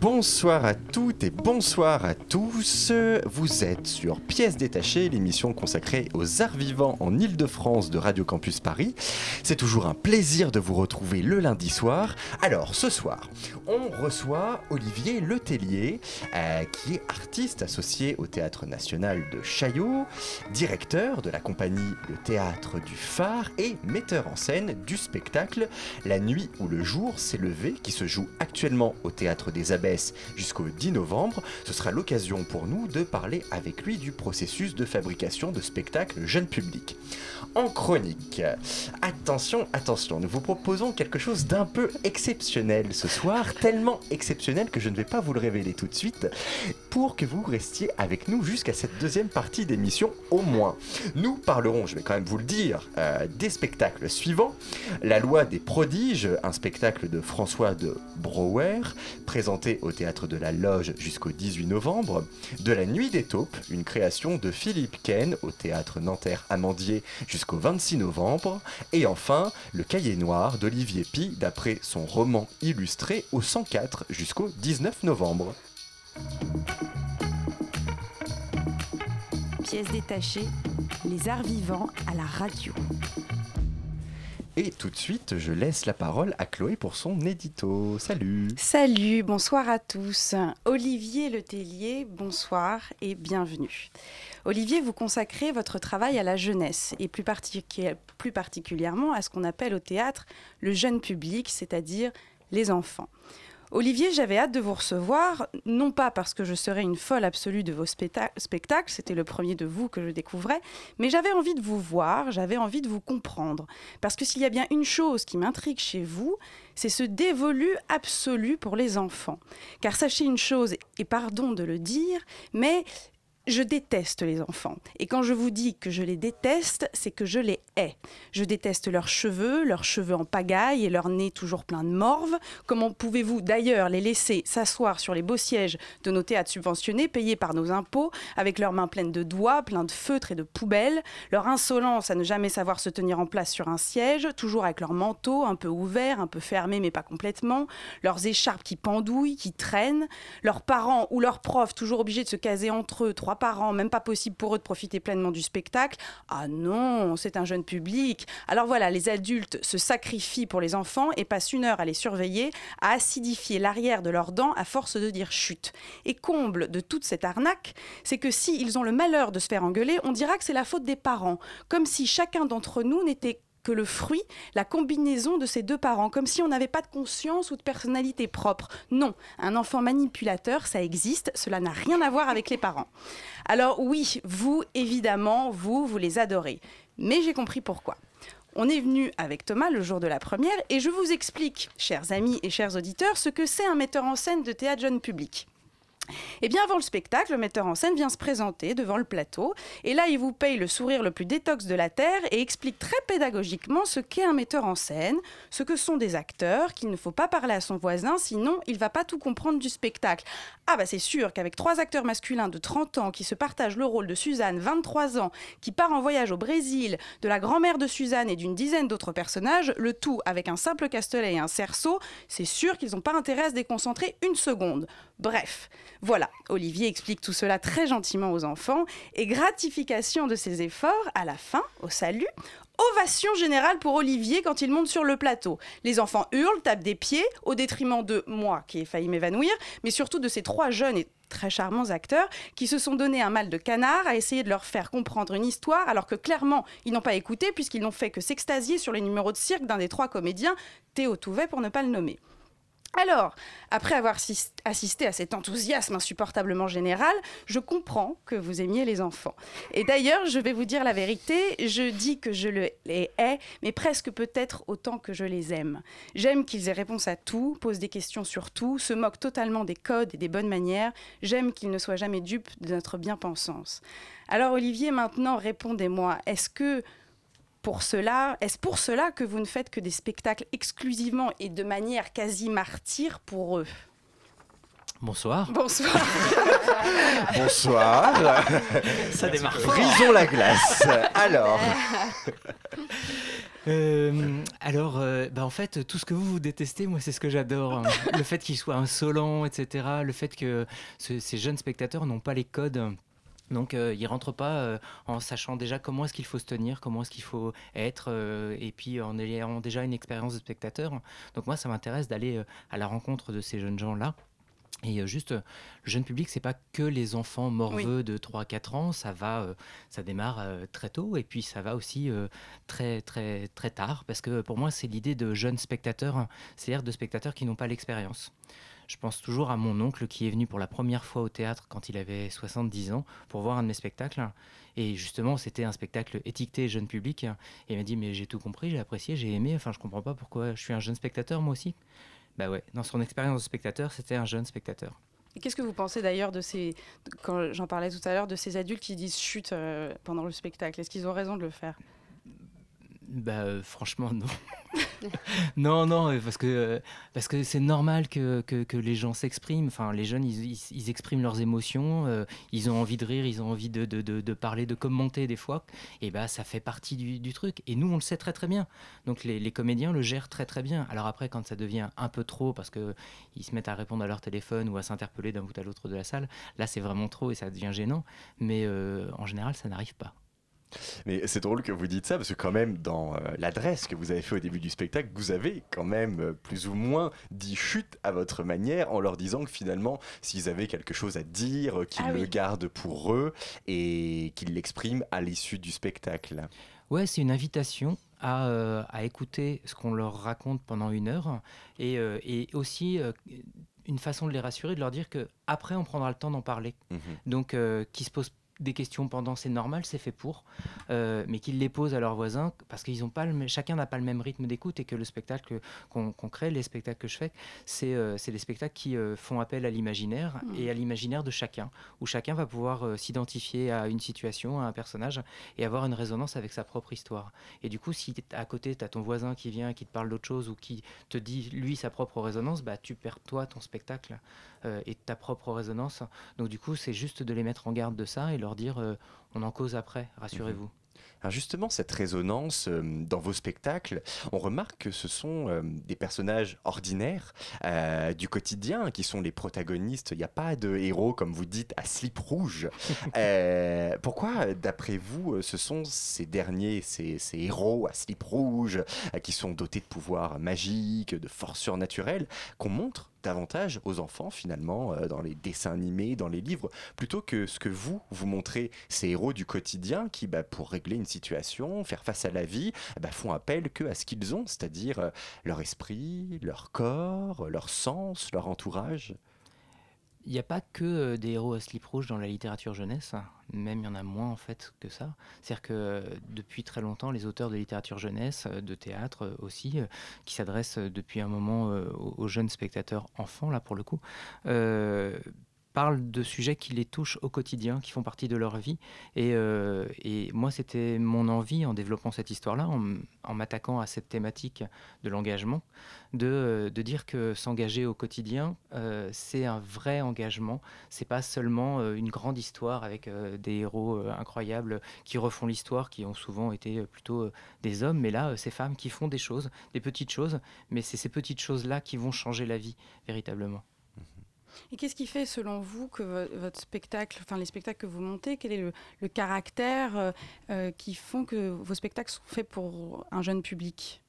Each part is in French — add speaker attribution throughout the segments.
Speaker 1: Bonsoir à toutes et bonsoir à tous. Vous êtes sur Pièces détachées, l'émission consacrée aux arts vivants en Ile-de-France de Radio Campus Paris. C'est toujours un plaisir de vous retrouver le lundi soir. Alors, ce soir, on reçoit Olivier Letellier, euh, qui est artiste associé au Théâtre National de Chaillot, directeur de la compagnie Le Théâtre du Phare et metteur en scène du spectacle La nuit où le jour s'est levé, qui se joue actuellement au Théâtre des Jusqu'au 10 novembre. Ce sera l'occasion pour nous de parler avec lui du processus de fabrication de spectacles jeune public. En chronique, attention, attention, nous vous proposons quelque chose d'un peu exceptionnel ce soir, tellement exceptionnel que je ne vais pas vous le révéler tout de suite, pour que vous restiez avec nous jusqu'à cette deuxième partie d'émission au moins. Nous parlerons, je vais quand même vous le dire, euh, des spectacles suivants. La loi des prodiges, un spectacle de François de Brouwer, présenté au théâtre de la Loge jusqu'au 18 novembre. De la Nuit des taupes, une création de Philippe Ken au théâtre Nanterre Amandier jusqu'au 26 novembre. Et enfin, Le Cahier Noir d'Olivier Pi, d'après son roman illustré au 104 jusqu'au 19 novembre.
Speaker 2: Pièces détachées, les arts vivants à la radio.
Speaker 1: Et tout de suite, je laisse la parole à Chloé pour son édito. Salut
Speaker 2: Salut, bonsoir à tous. Olivier Letellier, bonsoir et bienvenue. Olivier, vous consacrez votre travail à la jeunesse et plus, plus particulièrement à ce qu'on appelle au théâtre le jeune public, c'est-à-dire les enfants. Olivier, j'avais hâte de vous recevoir, non pas parce que je serais une folle absolue de vos specta- spectacles, c'était le premier de vous que je découvrais, mais j'avais envie de vous voir, j'avais envie de vous comprendre. Parce que s'il y a bien une chose qui m'intrigue chez vous, c'est ce dévolu absolu pour les enfants. Car sachez une chose, et pardon de le dire, mais je déteste les enfants. Et quand je vous dis que je les déteste, c'est que je les hais. Je déteste leurs cheveux, leurs cheveux en pagaille et leur nez toujours plein de morve. Comment pouvez-vous d'ailleurs les laisser s'asseoir sur les beaux sièges de nos théâtres subventionnés, payés par nos impôts, avec leurs mains pleines de doigts, pleins de feutres et de poubelles, leur insolence à ne jamais savoir se tenir en place sur un siège, toujours avec leur manteau un peu ouvert, un peu fermé mais pas complètement, leurs écharpes qui pendouillent, qui traînent, leurs parents ou leurs profs toujours obligés de se caser entre eux, trois même pas possible pour eux de profiter pleinement du spectacle. Ah non, c'est un jeune public. Alors voilà, les adultes se sacrifient pour les enfants et passent une heure à les surveiller, à acidifier l'arrière de leurs dents à force de dire chut. Et comble de toute cette arnaque, c'est que si ils ont le malheur de se faire engueuler, on dira que c'est la faute des parents, comme si chacun d'entre nous n'était que le fruit, la combinaison de ces deux parents, comme si on n'avait pas de conscience ou de personnalité propre. Non, un enfant manipulateur, ça existe, cela n'a rien à voir avec les parents. Alors oui, vous, évidemment, vous, vous les adorez. Mais j'ai compris pourquoi. On est venu avec Thomas le jour de la première et je vous explique, chers amis et chers auditeurs, ce que c'est un metteur en scène de théâtre jeune public. Et bien avant le spectacle, le metteur en scène vient se présenter devant le plateau et là il vous paye le sourire le plus détox de la terre et explique très pédagogiquement ce qu'est un metteur en scène, ce que sont des acteurs, qu'il ne faut pas parler à son voisin sinon il va pas tout comprendre du spectacle. Ah bah c'est sûr qu'avec trois acteurs masculins de 30 ans qui se partagent le rôle de Suzanne, 23 ans, qui part en voyage au Brésil, de la grand-mère de Suzanne et d'une dizaine d'autres personnages, le tout avec un simple castelet et un cerceau, c'est sûr qu'ils n'ont pas intérêt à se déconcentrer une seconde. Bref, voilà, Olivier explique tout cela très gentiment aux enfants et gratification de ses efforts à la fin, au salut. Ovation générale pour Olivier quand il monte sur le plateau. Les enfants hurlent, tapent des pieds, au détriment de moi qui ai failli m'évanouir, mais surtout de ces trois jeunes et très charmants acteurs qui se sont donné un mal de canard à essayer de leur faire comprendre une histoire alors que clairement ils n'ont pas écouté puisqu'ils n'ont fait que s'extasier sur les numéros de cirque d'un des trois comédiens, Théo Touvet pour ne pas le nommer. Alors, après avoir assisté à cet enthousiasme insupportablement général, je comprends que vous aimiez les enfants. Et d'ailleurs, je vais vous dire la vérité, je dis que je les hais, mais presque peut-être autant que je les aime. J'aime qu'ils aient réponse à tout, posent des questions sur tout, se moquent totalement des codes et des bonnes manières. J'aime qu'ils ne soient jamais dupes de notre bien-pensance. Alors Olivier, maintenant, répondez-moi, est-ce que pour cela, est-ce pour cela que vous ne faites que des spectacles exclusivement et de manière quasi martyre pour eux?
Speaker 3: Bonsoir.
Speaker 2: Bonsoir.
Speaker 1: Bonsoir.
Speaker 3: Ça démarre.
Speaker 1: Brisons la glace. Alors.
Speaker 3: Euh, alors, euh, bah en fait, tout ce que vous, vous détestez, moi, c'est ce que j'adore. Le fait qu'il soit insolent, etc. Le fait que ce- ces jeunes spectateurs n'ont pas les codes. Donc, euh, ils rentrent pas euh, en sachant déjà comment est-ce qu'il faut se tenir, comment est-ce qu'il faut être, euh, et puis en ayant déjà une expérience de spectateur. Donc, moi, ça m'intéresse d'aller euh, à la rencontre de ces jeunes gens-là. Et juste, le jeune public, c'est pas que les enfants morveux de 3-4 ans, ça va, ça démarre très tôt, et puis ça va aussi très très très tard, parce que pour moi, c'est l'idée de jeunes spectateurs, hein, c'est-à-dire de spectateurs qui n'ont pas l'expérience. Je pense toujours à mon oncle qui est venu pour la première fois au théâtre quand il avait 70 ans pour voir un de mes spectacles. Et justement, c'était un spectacle étiqueté jeune public. Et il m'a dit Mais j'ai tout compris, j'ai apprécié, j'ai aimé. Enfin, je comprends pas pourquoi je suis un jeune spectateur moi aussi. Bah ouais, dans son expérience de spectateur, c'était un jeune spectateur.
Speaker 2: Qu'est-ce que vous pensez d'ailleurs de ces, quand j'en parlais tout à l'heure, de ces adultes qui disent chut euh, pendant le spectacle? Est-ce qu'ils ont raison de le faire?
Speaker 3: Bah euh, franchement non. non non euh, parce que euh, parce que c'est normal que, que, que les gens s'expriment. Enfin les jeunes ils, ils- ils expriment leurs émotions. euh, ils ont envie de rire, ils ont envie de, de, de, de parler, de commenter des fois. Et bah ça fait partie du, du truc. Et nous on le sait très très bien. Donc les, les comédiens le gèrent très très bien. Alors après quand ça devient un peu trop parce que ils se mettent à répondre à leur téléphone ou à s'interpeller d'un bout à l'autre de la salle, là c'est vraiment trop et ça devient gênant. Mais en général ça n'arrive pas.
Speaker 1: Mais c'est drôle que vous dites ça parce que quand même dans euh, l'adresse que vous avez fait au début du spectacle, vous avez quand même euh, plus ou moins dit chute à votre manière en leur disant que finalement, s'ils avaient quelque chose à dire, euh, qu'ils
Speaker 2: Ah
Speaker 1: le gardent pour eux et qu'ils l'expriment à l'issue du spectacle.
Speaker 3: Ouais, c'est une invitation à, euh, à écouter ce qu'on leur raconte pendant une heure et, et aussi une façon de les rassurer, de leur dire que après on prendra le temps d'en parler.
Speaker 1: Mhm.
Speaker 3: Donc, euh, qui se posent des questions pendant, c'est normal, c'est fait pour, euh, mais qu'ils les posent à leurs voisins parce qu'ils ont pas le, chacun n'a pas le même rythme d'écoute et que le spectacle qu'on crée, les spectacles que je fais, c'est euh, des spectacles qui euh, font appel à l'imaginaire
Speaker 2: Mhm.
Speaker 3: et à l'imaginaire de chacun, où chacun va pouvoir euh, s'identifier à une situation, à un personnage et avoir une résonance avec sa propre histoire. Et du coup, si à côté, tu as ton voisin qui vient, qui te parle d'autre chose ou qui te dit, lui, sa propre résonance, bah, tu perds toi ton spectacle euh, et ta propre résonance. Donc du coup, c'est juste de les mettre en garde de ça et leur dire, euh, on en cause après, rassurez-vous.
Speaker 1: Alors justement, cette résonance euh, dans vos spectacles, on remarque que ce sont euh, des personnages ordinaires euh, du quotidien qui sont les protagonistes. Il n'y a pas de héros, comme vous dites, à slip rouge. Pourquoi, d'après vous, ce sont ces derniers, ces, ces héros à slip rouge, qui sont dotés de pouvoirs magiques, de forces surnaturelles, qu'on montre davantage aux enfants finalement dans les dessins animés, dans les livres, plutôt que ce que vous, vous montrez, ces héros du quotidien qui, bah, pour régler une situation, faire face à la vie, bah, font appel que ce qu'ils ont, c'est-à-dire euh, leur esprit, leur corps, leur sens, leur entourage.
Speaker 3: Il n'y a pas que euh, des héros à slip rouge dans la littérature jeunesse, hein. même il y en a moins en fait que ça. C'est-à-dire que euh, depuis très longtemps, les auteurs de littérature jeunesse, de théâtre aussi, qui s'adressent depuis un moment aux, jeunes spectateurs enfants, là pour le coup, parlent de sujets qui les touchent au quotidien, qui font partie de leur vie. Et, euh, et moi, c'était mon envie en développant cette histoire-là, en, m'attaquant à cette thématique de l'engagement, de, euh, de dire que s'engager au quotidien, euh, c'est un vrai engagement. C'est pas seulement une grande histoire avec des héros incroyables qui refont l'histoire, qui ont souvent été plutôt des hommes, mais là, ces femmes qui font des choses, des petites choses, mais c'est ces petites choses-là qui vont changer la vie véritablement.
Speaker 2: Et qu'est-ce qui fait, selon vous, que vo- votre spectacle, enfin les spectacles que vous montez, quel est le, le caractère euh, euh, qui font que vos spectacles sont faits pour un jeune public?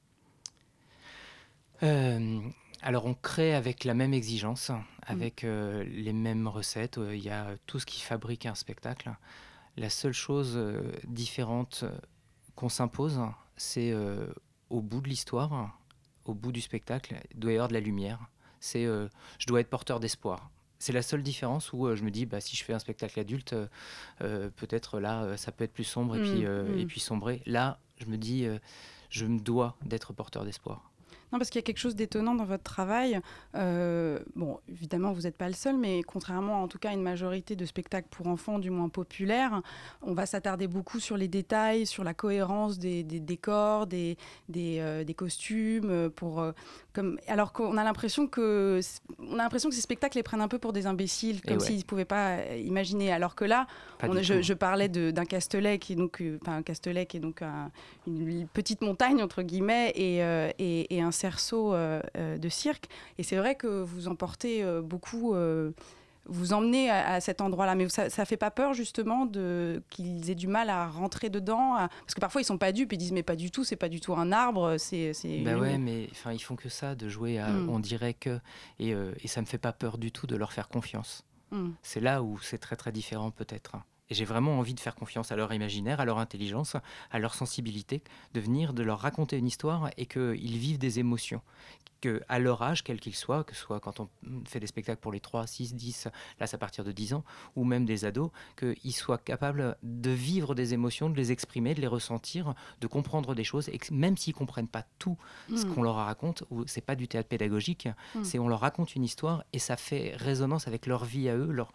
Speaker 3: Euh, alors on crée avec la même exigence, avec euh, les mêmes recettes. Il y a tout ce qui fabrique un spectacle. La seule chose différente qu'on s'impose, c'est au bout de l'histoire, au bout du spectacle, il doit y avoir de la lumière. C'est je dois être porteur d'espoir. C'est la seule différence où je me dis, bah, si je fais un spectacle adulte, peut-être là, ça peut être plus sombre et, puis,
Speaker 2: Mm,
Speaker 3: et
Speaker 2: mm.
Speaker 3: puis sombrer. Là, je me dis, je me dois d'être porteur d'espoir.
Speaker 2: Non, parce qu'il y a quelque chose d'étonnant dans votre travail. Euh, bon, évidemment, vous n'êtes pas le seul, mais contrairement en tout cas à une majorité de spectacles pour enfants, du moins populaires, on va s'attarder beaucoup sur les détails, sur la cohérence des, des décors, des, des, euh, des costumes. euh, Pour, euh, comme... Alors qu'on a l'impression que, on a l'impression que ces spectacles les prennent un peu pour des imbéciles, comme
Speaker 3: ouais.
Speaker 2: s'ils ne pouvaient pas euh, imaginer. Alors que là, on- je, parlais d'un Castelet qui est donc, euh, enfin, un Castelet qui est donc un- une petite montagne entre guillemets et, euh, et- et un cerceau euh, de cirque. Et c'est vrai que vous emportez euh, beaucoup. Vous emmenez à, à cet endroit-là, mais ça, ça fait pas peur justement de qu'ils aient du mal à rentrer dedans, à- parce que parfois ils sont pas dupes, ils disent mais pas du tout, c'est pas du tout un arbre, c'est c'est
Speaker 3: Bah ouais, mais enfin, ils font que ça, de jouer à
Speaker 2: Mm.
Speaker 3: on dirait que. Et, euh, et ça me fait pas peur du tout de leur faire confiance.
Speaker 2: Mm.
Speaker 3: C'est là où c'est très très différent peut-être. Et j'ai vraiment envie de faire confiance à leur imaginaire, à leur intelligence, à leur sensibilité, de venir, de leur raconter une histoire et qu'ils vivent des émotions. Que à leur âge, quel qu'il soit, que ce soit quand on fait des spectacles pour les 3, 6, 10, là c'est à partir de 10 ans, ou même des ados, qu'ils soient capables de vivre des émotions, de les exprimer, de les ressentir, de comprendre des choses, et que même s'ils comprennent pas tout ce
Speaker 2: Mm.
Speaker 3: qu'on leur raconte, ou c'est pas du théâtre pédagogique,
Speaker 2: Mm.
Speaker 3: c'est on leur raconte une histoire et ça fait résonance avec leur vie à eux, leur-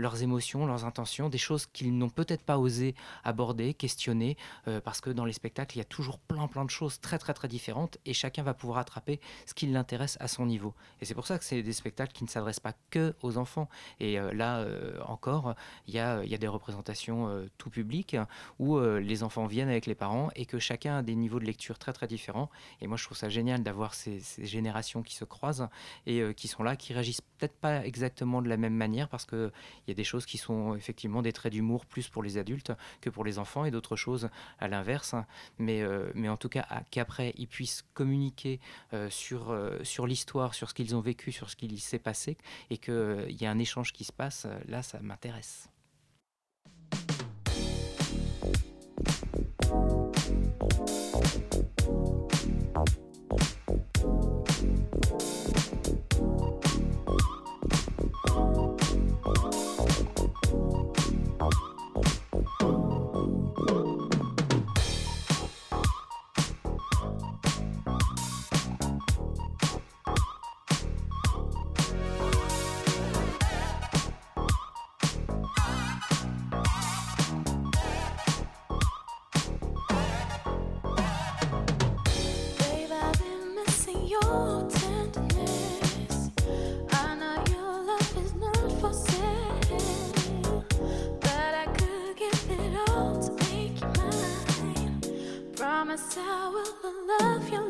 Speaker 3: leurs émotions, leurs intentions, des choses qu'ils n'ont peut-être pas osé aborder, questionner, euh, parce que dans les spectacles, il y a toujours plein plein de choses très très très différentes et chacun va pouvoir attraper ce qui l'intéresse à son niveau. Et c'est pour ça que c'est des spectacles qui ne s'adressent pas que aux enfants. Et euh, là euh, encore, il y a, y a des représentations tout public où les enfants viennent avec les parents et que chacun a des niveaux de lecture très très différents. Et moi, je trouve ça génial d'avoir ces, ces générations qui se croisent et qui sont là, qui réagissent peut-être pas exactement de la même manière parce qu'il y a des choses qui sont effectivement des traits d'humour plus pour les adultes que pour les enfants et d'autres choses à l'inverse. Mais, euh, mais en tout cas, qu'après, ils puissent communiquer euh, sur, euh, sur l'histoire, sur ce qu'ils ont vécu, sur ce qu'il s'est passé et qu'il y a un échange qui se passe, là, ça m'intéresse.
Speaker 4: Promise I will love you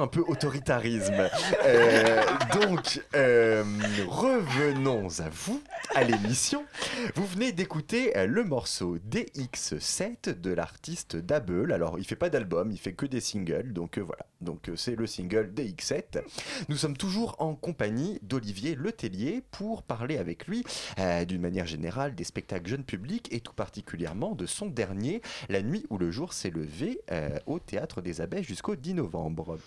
Speaker 1: un peu autoritarisme. Euh, donc, euh, revenons à vous, à l'émission. Vous venez d'écouter euh, le morceau DX7 de l'artiste Dabel. Alors, il fait pas d'album, il fait que des singles. Donc euh, voilà, donc euh, c'est le single DX7. Nous sommes toujours en compagnie d'Olivier Letellier pour parler avec lui d'une manière générale des spectacles jeunes publics et tout particulièrement de son dernier, La nuit où le jour s'est levé au Théâtre des Abeilles jusqu'au 10 novembre.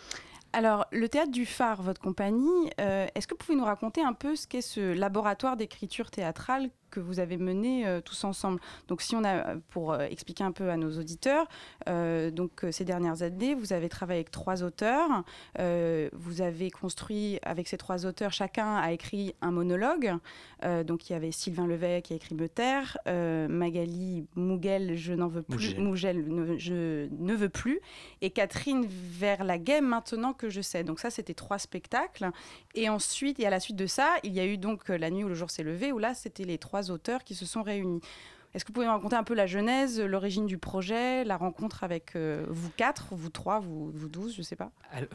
Speaker 2: Alors, le théâtre du phare, votre compagnie, est-ce que vous pouvez nous raconter un peu ce qu'est ce laboratoire d'écriture théâtrale que vous avez mené euh, tous ensemble Donc, si on a, pour euh, expliquer un peu à nos auditeurs, euh, donc euh, ces dernières années, vous avez travaillé avec trois auteurs, euh, vous avez construit avec ces trois auteurs, chacun a écrit un monologue. Euh, donc, il y avait Sylvain Levet qui a écrit Meter, euh, Magali Mougel, je n'en veux plus,
Speaker 3: Mougel.
Speaker 2: Ne- je ne veux plus, et Catherine Verlaguet, maintenant que je sais. Donc ça, c'était trois spectacles. Et ensuite, et à la suite de ça, il y a eu donc euh, La nuit où le jour s'est levé, où là, c'était les trois auteurs qui se sont réunis. Est-ce que vous pouvez me raconter un peu la genèse, l'origine du projet, la rencontre avec euh, vous quatre, vous trois, vous, vous douze, je sais pas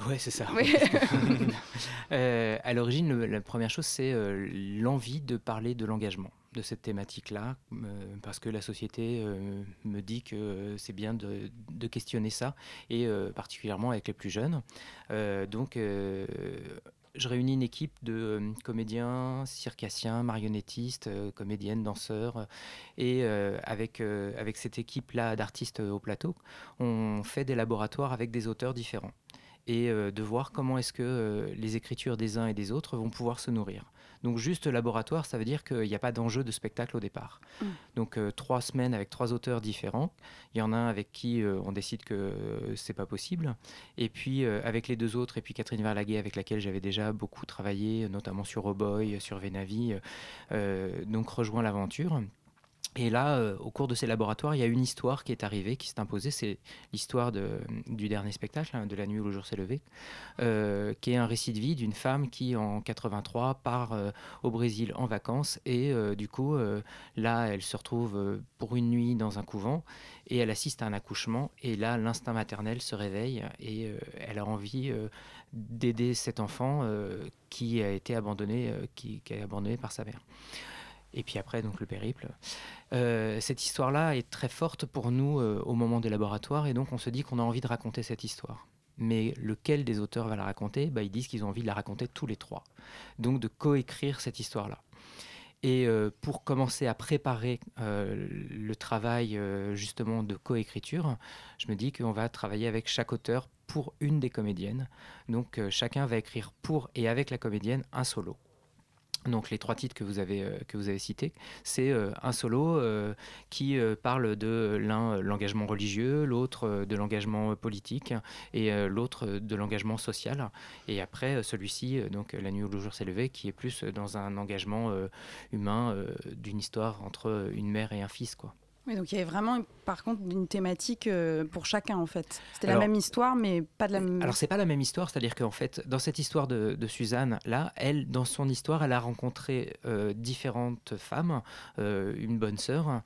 Speaker 3: Ouais, c'est ça.
Speaker 2: Oui.
Speaker 3: Euh, à l'origine, la première chose, c'est euh, l'envie de parler de l'engagement, de cette thématique-là, parce que la société me dit que c'est bien de, de questionner ça, et particulièrement avec les plus jeunes. Donc, je réunis une équipe de euh, comédiens, circassiens, marionnettistes, euh, comédiennes, danseurs, euh, et avec, avec cette équipe-là d'artistes au plateau, on fait des laboratoires avec des auteurs différents et de voir comment est-ce que les écritures des uns et des autres vont pouvoir se nourrir. Donc juste laboratoire, ça veut dire qu'il n'y a pas d'enjeu de spectacle au départ.
Speaker 2: Mm.
Speaker 3: Donc euh, trois semaines avec trois auteurs différents. Il y en a un avec qui euh, on décide que euh, c'est pas possible. Et puis avec les deux autres, et puis Catherine Verlaguet avec laquelle j'avais déjà beaucoup travaillé, notamment sur Oh Boy, sur Venavi, donc rejoint l'aventure. Et là, euh, au cours de ces laboratoires, il y a une histoire qui est arrivée, qui s'est imposée. C'est l'histoire du dernier spectacle, hein, de la nuit où le jour s'est levé, euh, qui est un récit de vie d'une femme qui, en 83, part euh, au Brésil en vacances. Et du coup, là, elle se retrouve pour une nuit dans un couvent et elle assiste à un accouchement. Et là, l'instinct maternel se réveille et elle a envie d'aider cet enfant qui a été abandonné, qui, abandonné par sa mère. Et puis après, donc le périple. Euh, cette histoire-là est très forte pour nous euh, au moment des laboratoires, et donc on se dit qu'on a envie de raconter cette histoire. Mais lequel des auteurs va la raconter? Bah, Ils disent qu'ils ont envie de la raconter tous les trois. Donc de coécrire cette histoire-là. Et euh, pour commencer à préparer le travail justement de coécriture, je me dis qu'on va travailler avec chaque auteur pour une des comédiennes. Donc chacun va écrire pour et avec la comédienne un solo. Donc les trois titres que vous avez, euh, cités, c'est euh, un solo euh, qui parle de l'un l'engagement religieux, l'autre de l'engagement politique et l'autre de l'engagement social. Et après celui-ci, donc La nuit où le jour s'est levé, qui est plus dans un engagement humain d'une histoire entre une mère et un fils. Quoi.
Speaker 2: Oui, donc il y avait vraiment, par contre, une thématique euh, pour chacun, en fait. C'était la même histoire, mais pas de la même...
Speaker 3: Alors c'est pas la même histoire, c'est-à-dire qu'en fait, dans cette histoire de, de Suzanne, là, elle, dans son histoire, elle a rencontré euh, différentes femmes, euh, une bonne sœur,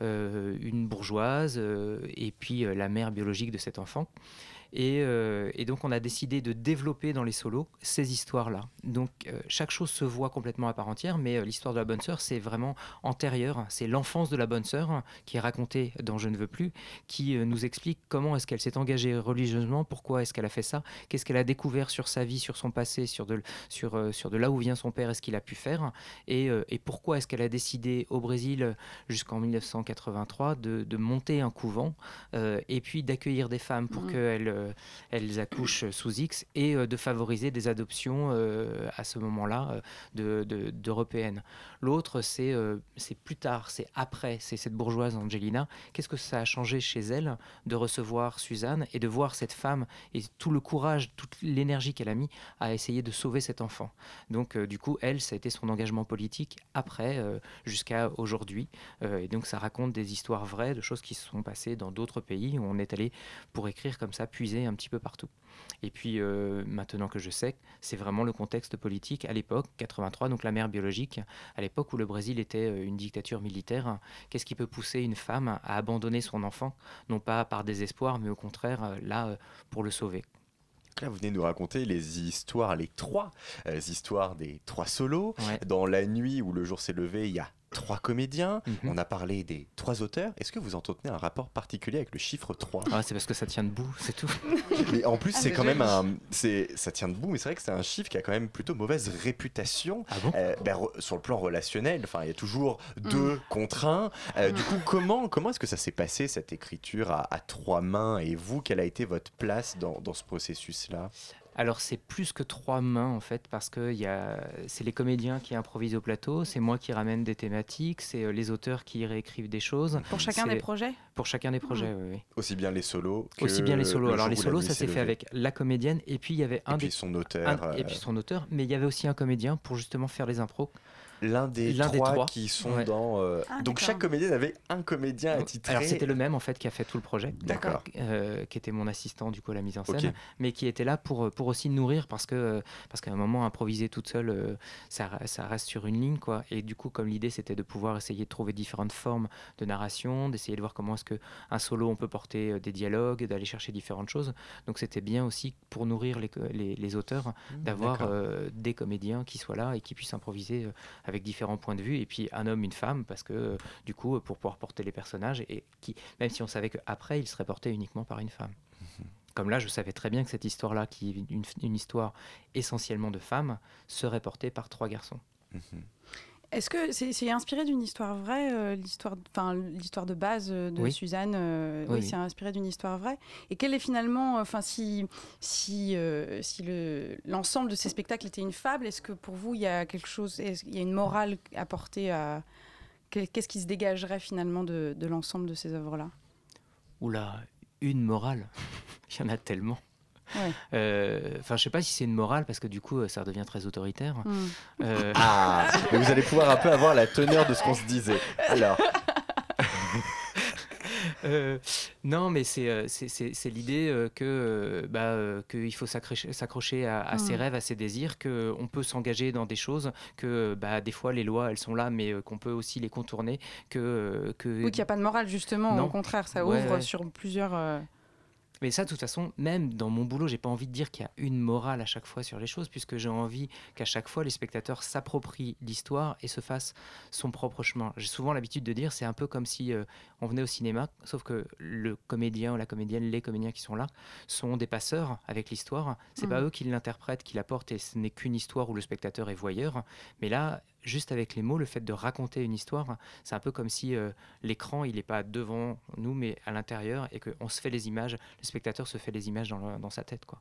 Speaker 3: euh, une bourgeoise, et puis la mère biologique de cet enfant. Et, euh, et donc on a décidé de développer dans les solos ces histoires-là. Donc euh, chaque chose se voit complètement à part entière, mais euh, l'histoire de la bonne sœur, c'est vraiment antérieur. C'est l'enfance de la bonne sœur qui est racontée dans Je ne veux plus, qui nous explique comment est-ce qu'elle s'est engagée religieusement, pourquoi est-ce qu'elle a fait ça, qu'est-ce qu'elle a découvert sur sa vie, sur son passé, sur de, sur, sur de là où vient son père et ce qu'il a pu faire, et, et pourquoi est-ce qu'elle a décidé au Brésil jusqu'en 1983 de, de monter un couvent et puis d'accueillir des femmes pour
Speaker 2: Mhm.
Speaker 3: qu'elles elles accouchent sous X et euh, de favoriser des adoptions euh, à ce moment-là euh, de- d'européennes. L'autre, c'est euh, plus tard, c'est après, c'est cette bourgeoise Angelina. Qu'est-ce que ça a changé chez elle de recevoir Suzanne et de voir cette femme et tout le courage, toute l'énergie qu'elle a mis à essayer de sauver cet enfant? Donc, euh, du coup, elle, ça a été son engagement politique après, euh, jusqu'à aujourd'hui. Euh, et donc, ça raconte des histoires vraies de choses qui se sont passées dans d'autres pays où on est allé pour écrire comme ça, puiser un petit peu partout. Et puis, euh, maintenant que je sais, c'est vraiment le contexte politique à l'époque, 83, donc la mère biologique, à l'époque où le Brésil était euh, une dictature militaire. Qu'est-ce qui peut pousser une femme à abandonner son enfant, non pas par désespoir, mais au contraire, euh, là, pour le sauver
Speaker 1: Là, vous venez nous raconter les histoires, les trois euh, histoires des trois solos.
Speaker 3: Ouais.
Speaker 1: Dans la nuit où le jour s'est levé, il y a trois comédiens.
Speaker 3: Mhm.
Speaker 1: On a parlé des trois auteurs. Est-ce que vous entretenez un rapport particulier avec le chiffre 3
Speaker 3: Ah, c'est parce que ça tient debout, c'est tout.
Speaker 1: Mais en plus,
Speaker 2: Ah,
Speaker 1: c'est quand même un. c'est- Ça tient debout, mais c'est vrai que c'est un chiffre qui a quand même plutôt mauvaise réputation.
Speaker 3: Ah bon?
Speaker 1: Euh, ben, re- sur le plan relationnel, enfin, il y a toujours
Speaker 2: Mm.
Speaker 1: deux contre un. Euh, Du coup, comment, comment est-ce que ça s'est passé cette écriture à, à trois mains? Et vous, quelle a été votre place dans, dans ce processus-là?
Speaker 3: Alors c'est plus que trois mains en fait parce que y a- c'est les comédiens qui improvisent au plateau, c'est moi qui ramène des thématiques, c'est euh, les auteurs qui réécrivent des choses
Speaker 2: Pour chacun
Speaker 3: C'est-
Speaker 2: des projets
Speaker 3: pour chacun des projets. oui, oui.
Speaker 1: Aussi bien les solos que
Speaker 3: Aussi bien les solos.
Speaker 1: le
Speaker 3: Alors les solos ça s'est fait avec la comédienne et puis il y avait
Speaker 1: Et
Speaker 3: un
Speaker 1: puis
Speaker 3: des
Speaker 1: son
Speaker 3: un-
Speaker 1: auteur.
Speaker 3: et
Speaker 1: euh,
Speaker 3: puis son auteur, mais il y avait aussi un comédien pour justement faire les impros.
Speaker 1: L'un des,
Speaker 3: l'un des
Speaker 1: trois qui sont
Speaker 3: Ouais.
Speaker 1: dans. euh,
Speaker 2: Ah,
Speaker 1: donc
Speaker 2: d'accord.
Speaker 1: chaque comédien avait un comédien attitré.
Speaker 3: Alors c'était le même en fait qui a fait tout le projet.
Speaker 1: D'accord.
Speaker 3: euh, qui était mon assistant du coup à la mise en scène, mais qui était là pour, pour aussi nourrir parce que parce qu'à un moment improviser toute seule, euh, ça, ça reste sur une ligne quoi. Et du coup comme l'idée c'était de pouvoir essayer de trouver différentes formes de narration, d'essayer de voir comment est-ce que un solo on peut porter euh, des dialogues, d'aller chercher différentes choses. Donc c'était bien aussi pour nourrir les, les, les auteurs d'avoir
Speaker 1: d'accord.
Speaker 3: euh, des comédiens qui soient là et qui puissent improviser euh, avec différents points de vue et puis un homme une femme parce que euh, du coup pour pouvoir porter les personnages et qui même si on savait qu'après il serait porté uniquement par une femme. Comme là je savais très bien que cette histoire là qui est une, une histoire essentiellement de femmes serait portée par trois garçons.
Speaker 1: Mhm.
Speaker 2: Est-ce que c'est inspiré d'une histoire vraie, euh, l'histoire, enfin l'histoire de base euh, de
Speaker 3: Oui.
Speaker 2: Suzanne euh,
Speaker 3: Oui,
Speaker 2: c'est inspiré d'une histoire vraie. Et quel est finalement, enfin si si euh, si le l'ensemble de ces spectacles était une fable, est-ce que pour vous il y a quelque chose, qu'il y a une morale à porter à Qu'est-ce qui se dégagerait finalement de, de l'ensemble de ces œuvres-là?
Speaker 3: Oula, une morale? Il y en a tellement
Speaker 2: Ouais.
Speaker 3: Euh, Enfin, je sais pas si c'est une morale parce que du coup, ça devient très autoritaire.
Speaker 2: Hmm.
Speaker 3: Euh,
Speaker 1: Ah, mais vous allez pouvoir un peu avoir la teneur de ce qu'on se disait. Alors,
Speaker 3: Euh, non, mais c'est c'est- c'est- c'est l'idée que bah, qu'il faut s'accrocher s'accrocher à, à ses
Speaker 2: Mm.
Speaker 3: rêves, à ses désirs, que on peut s'engager dans des choses, que bah, des fois les lois elles sont là, mais qu'on peut aussi les contourner, que que
Speaker 2: Oui, qu'il n'y a pas de morale justement.
Speaker 3: Non.
Speaker 2: Au contraire, ça
Speaker 3: Ouais,
Speaker 2: ouvre
Speaker 3: ouais.
Speaker 2: sur plusieurs.
Speaker 3: Mais ça, de toute façon, même dans mon boulot, j'ai pas envie de dire qu'il y a une morale à chaque fois sur les choses, puisque j'ai envie qu'à chaque fois, les spectateurs s'approprient l'histoire et se fassent son propre chemin. J'ai souvent l'habitude de dire, c'est un peu comme si euh, on venait au cinéma, sauf que le comédien ou la comédienne, les comédiens qui sont là, sont des passeurs avec l'histoire. C'est pas
Speaker 2: Mhm.
Speaker 3: eux qui l'interprètent, qui l'apportent, et ce n'est qu'une histoire où le spectateur est voyeur. Mais là, juste avec les mots, le fait de raconter une histoire, c'est un peu comme si euh, l'écran, il n'est pas devant nous, mais à l'intérieur, et qu'on se fait les images, le spectateur se fait les images dans, dans sa tête. quoi.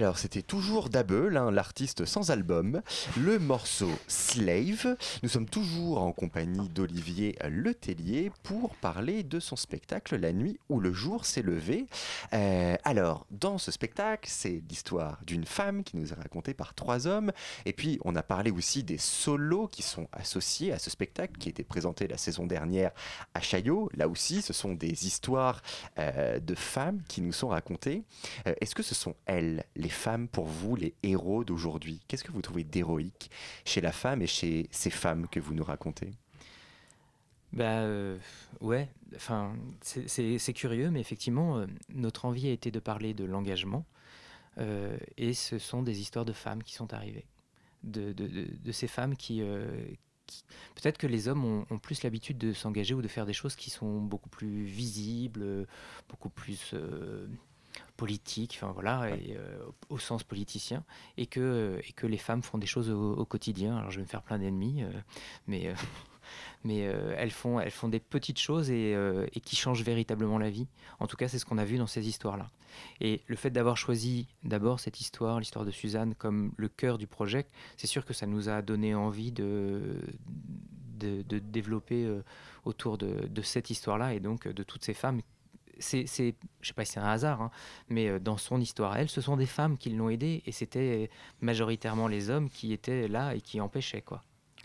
Speaker 1: Alors, c'était toujours Dabeul, hein, l'artiste sans album, le morceau Slave. Nous sommes toujours en compagnie d'Olivier Letellier pour parler de son spectacle La nuit où le jour s'est levé. Euh, alors, dans ce spectacle, c'est l'histoire d'une femme qui nous est racontée par trois hommes. Et puis, on a parlé aussi des solos qui sont associés à ce spectacle qui était présenté la saison dernière à Chaillot. Là aussi, ce sont des histoires euh, de femmes qui nous sont racontées. Euh, Est-ce que ce sont elles, les femmes, pour vous, les héros d'aujourd'hui? Qu'est-ce que vous trouvez d'héroïque chez la femme et chez ces femmes que vous nous racontez?
Speaker 3: Bah euh, ouais, enfin c'est- curieux, mais effectivement, euh, notre envie a été de parler de l'engagement, euh, et ce sont des histoires de femmes qui sont arrivées, de, ces femmes qui, euh, qui- peut-être que les hommes ont, plus l'habitude de s'engager ou de faire des choses qui sont beaucoup plus visibles, beaucoup plus euh, politiques, enfin voilà, et, euh, au sens politicien, et que, et que les femmes font des choses au, au quotidien. Alors je vais me faire plein d'ennemis, euh, mais euh, mais euh, elles, font, elles font des petites choses et, euh, et qui changent véritablement la vie. En tout cas, c'est ce qu'on a vu dans ces histoires-là. Et le fait d'avoir choisi d'abord cette histoire, l'histoire de Suzanne, comme le cœur du projet, c'est sûr que ça nous a donné envie de, de, de développer euh, autour de, de cette histoire-là et donc euh, de toutes ces femmes. C'est, c'est, je sais pas si c'est un hasard, hein, mais euh, dans son histoire elle, ce sont des femmes qui l'ont aidée et c'était majoritairement les hommes qui étaient là et qui empêchaient quoi.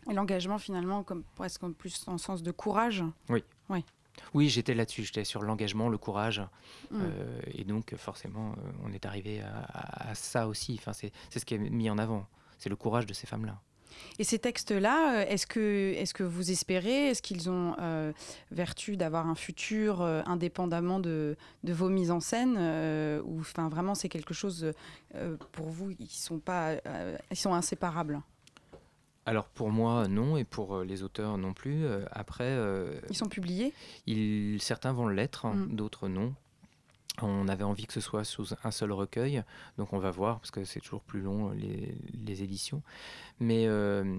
Speaker 2: Et l'engagement, finalement, comme presque en plus en sens de courage?
Speaker 3: Oui, j'étais là-dessus, j'étais sur l'engagement, le courage.
Speaker 2: Mm.
Speaker 3: Euh, et donc, forcément, euh, on est arrivé à, à- à ça aussi. Enfin, c'est c'est ce qui est mis en avant. C'est le courage de ces femmes-là.
Speaker 2: Et ces textes-là, euh, est-ce que, est que vous espérez, est-ce qu'ils ont euh, vertu d'avoir un futur euh, indépendamment de, de vos mises en scène euh, Ou enfin, vraiment, c'est quelque chose, pour vous, ils sont, pas, ils sont inséparables?
Speaker 3: Alors, pour moi, non, et pour les auteurs non plus. Après,
Speaker 2: Ils sont publiés?
Speaker 3: ils- certains vont l'être,
Speaker 2: Mm.
Speaker 3: d'autres non. On avait envie que ce soit sous un seul recueil, donc on va voir, parce que c'est toujours plus long, les, les éditions. Mais euh,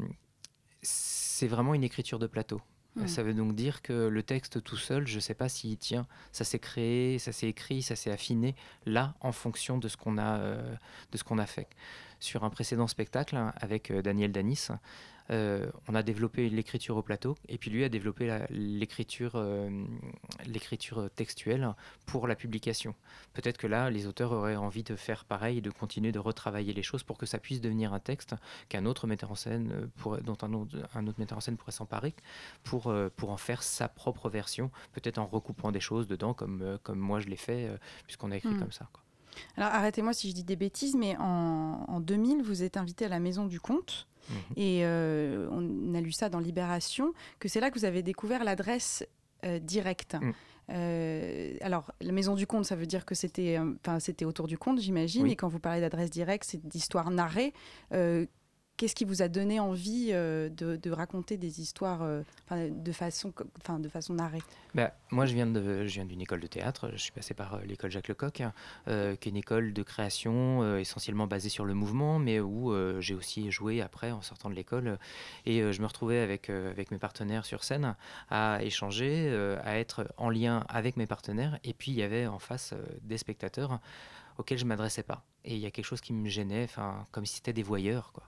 Speaker 3: c'est vraiment une écriture de plateau. Ça veut donc dire que le texte tout seul, je ne sais pas s'il tient. Ça s'est créé, ça s'est écrit, ça s'est affiné là en fonction de ce qu'on a, euh, de ce qu'on a fait. Sur un précédent spectacle hein, avec euh, Daniel Danis, euh, on a développé l'écriture au plateau et puis lui a développé l'écriture, euh, l'écriture textuelle pour la publication. Peut-être que là, les auteurs auraient envie de faire pareil et de continuer de retravailler les choses pour que ça puisse devenir un texte qu'un autre metteur en scène, pourrait- dont un autre, un autre metteur en scène pourrait s'emparer pour, euh, pour en faire sa propre version, peut-être en recoupant des choses dedans, comme, comme moi je l'ai fait, puisqu'on a écrit
Speaker 2: Mm.
Speaker 3: comme ça. quoi.
Speaker 2: Alors arrêtez-moi si je dis des bêtises, mais en, en 2000, vous êtes invité à la Maison du Comte.
Speaker 3: Mhm.
Speaker 2: Et euh, on a lu ça dans Libération, que c'est là que vous avez découvert l'adresse euh, directe.
Speaker 3: Mm.
Speaker 2: Euh, alors, la Maison du Comte, ça veut dire que c'était c'était autour du conte, j'imagine.
Speaker 3: Oui.
Speaker 2: Et quand vous parlez d'adresse directe, c'est d'histoire narrée. Euh, Qu'est-ce qui vous a donné envie euh, de, raconter des histoires euh, de, façon, enfin, de façon narrée?
Speaker 3: Bah, moi, je viens de, je viens d'une école de théâtre. Je suis passé par euh, l'école Jacques Lecoq, qui est une école de création essentiellement basée sur le mouvement, mais où j'ai aussi joué après en sortant de l'école. Et je me retrouvais avec, avec mes partenaires sur scène à échanger, à être en lien avec mes partenaires. Et puis, il y avait en face des spectateurs auxquels je m'adressais pas. Et il y a quelque chose qui me gênait, comme si c'était des voyeurs, quoi.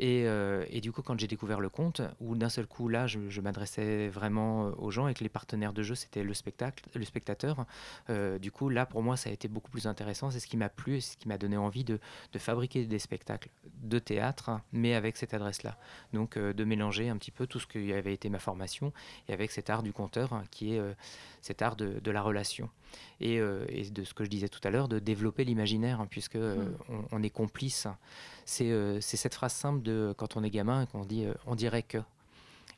Speaker 3: Et, euh, et du coup, quand j'ai découvert le conte, où d'un seul coup, là, je, m'adressais vraiment euh, aux gens et que les partenaires de jeu, c'était le spectacle, le spectateur. euh, du coup, là, pour moi, ça a été beaucoup plus intéressant. C'est ce qui m'a plu et ce qui m'a donné envie de, de fabriquer des spectacles de théâtre, mais avec cette adresse-là. Donc, de mélanger un petit peu tout ce qui avait été ma formation et avec cet art du conteur, hein, qui est cet art de, la relation. Et, et de ce que je disais tout à l'heure, de développer l'imaginaire, hein, puisque euh, on, on est complice. C'est euh, c'est cette phrase simple de quand on est gamin qu'on dit euh, on dirait que.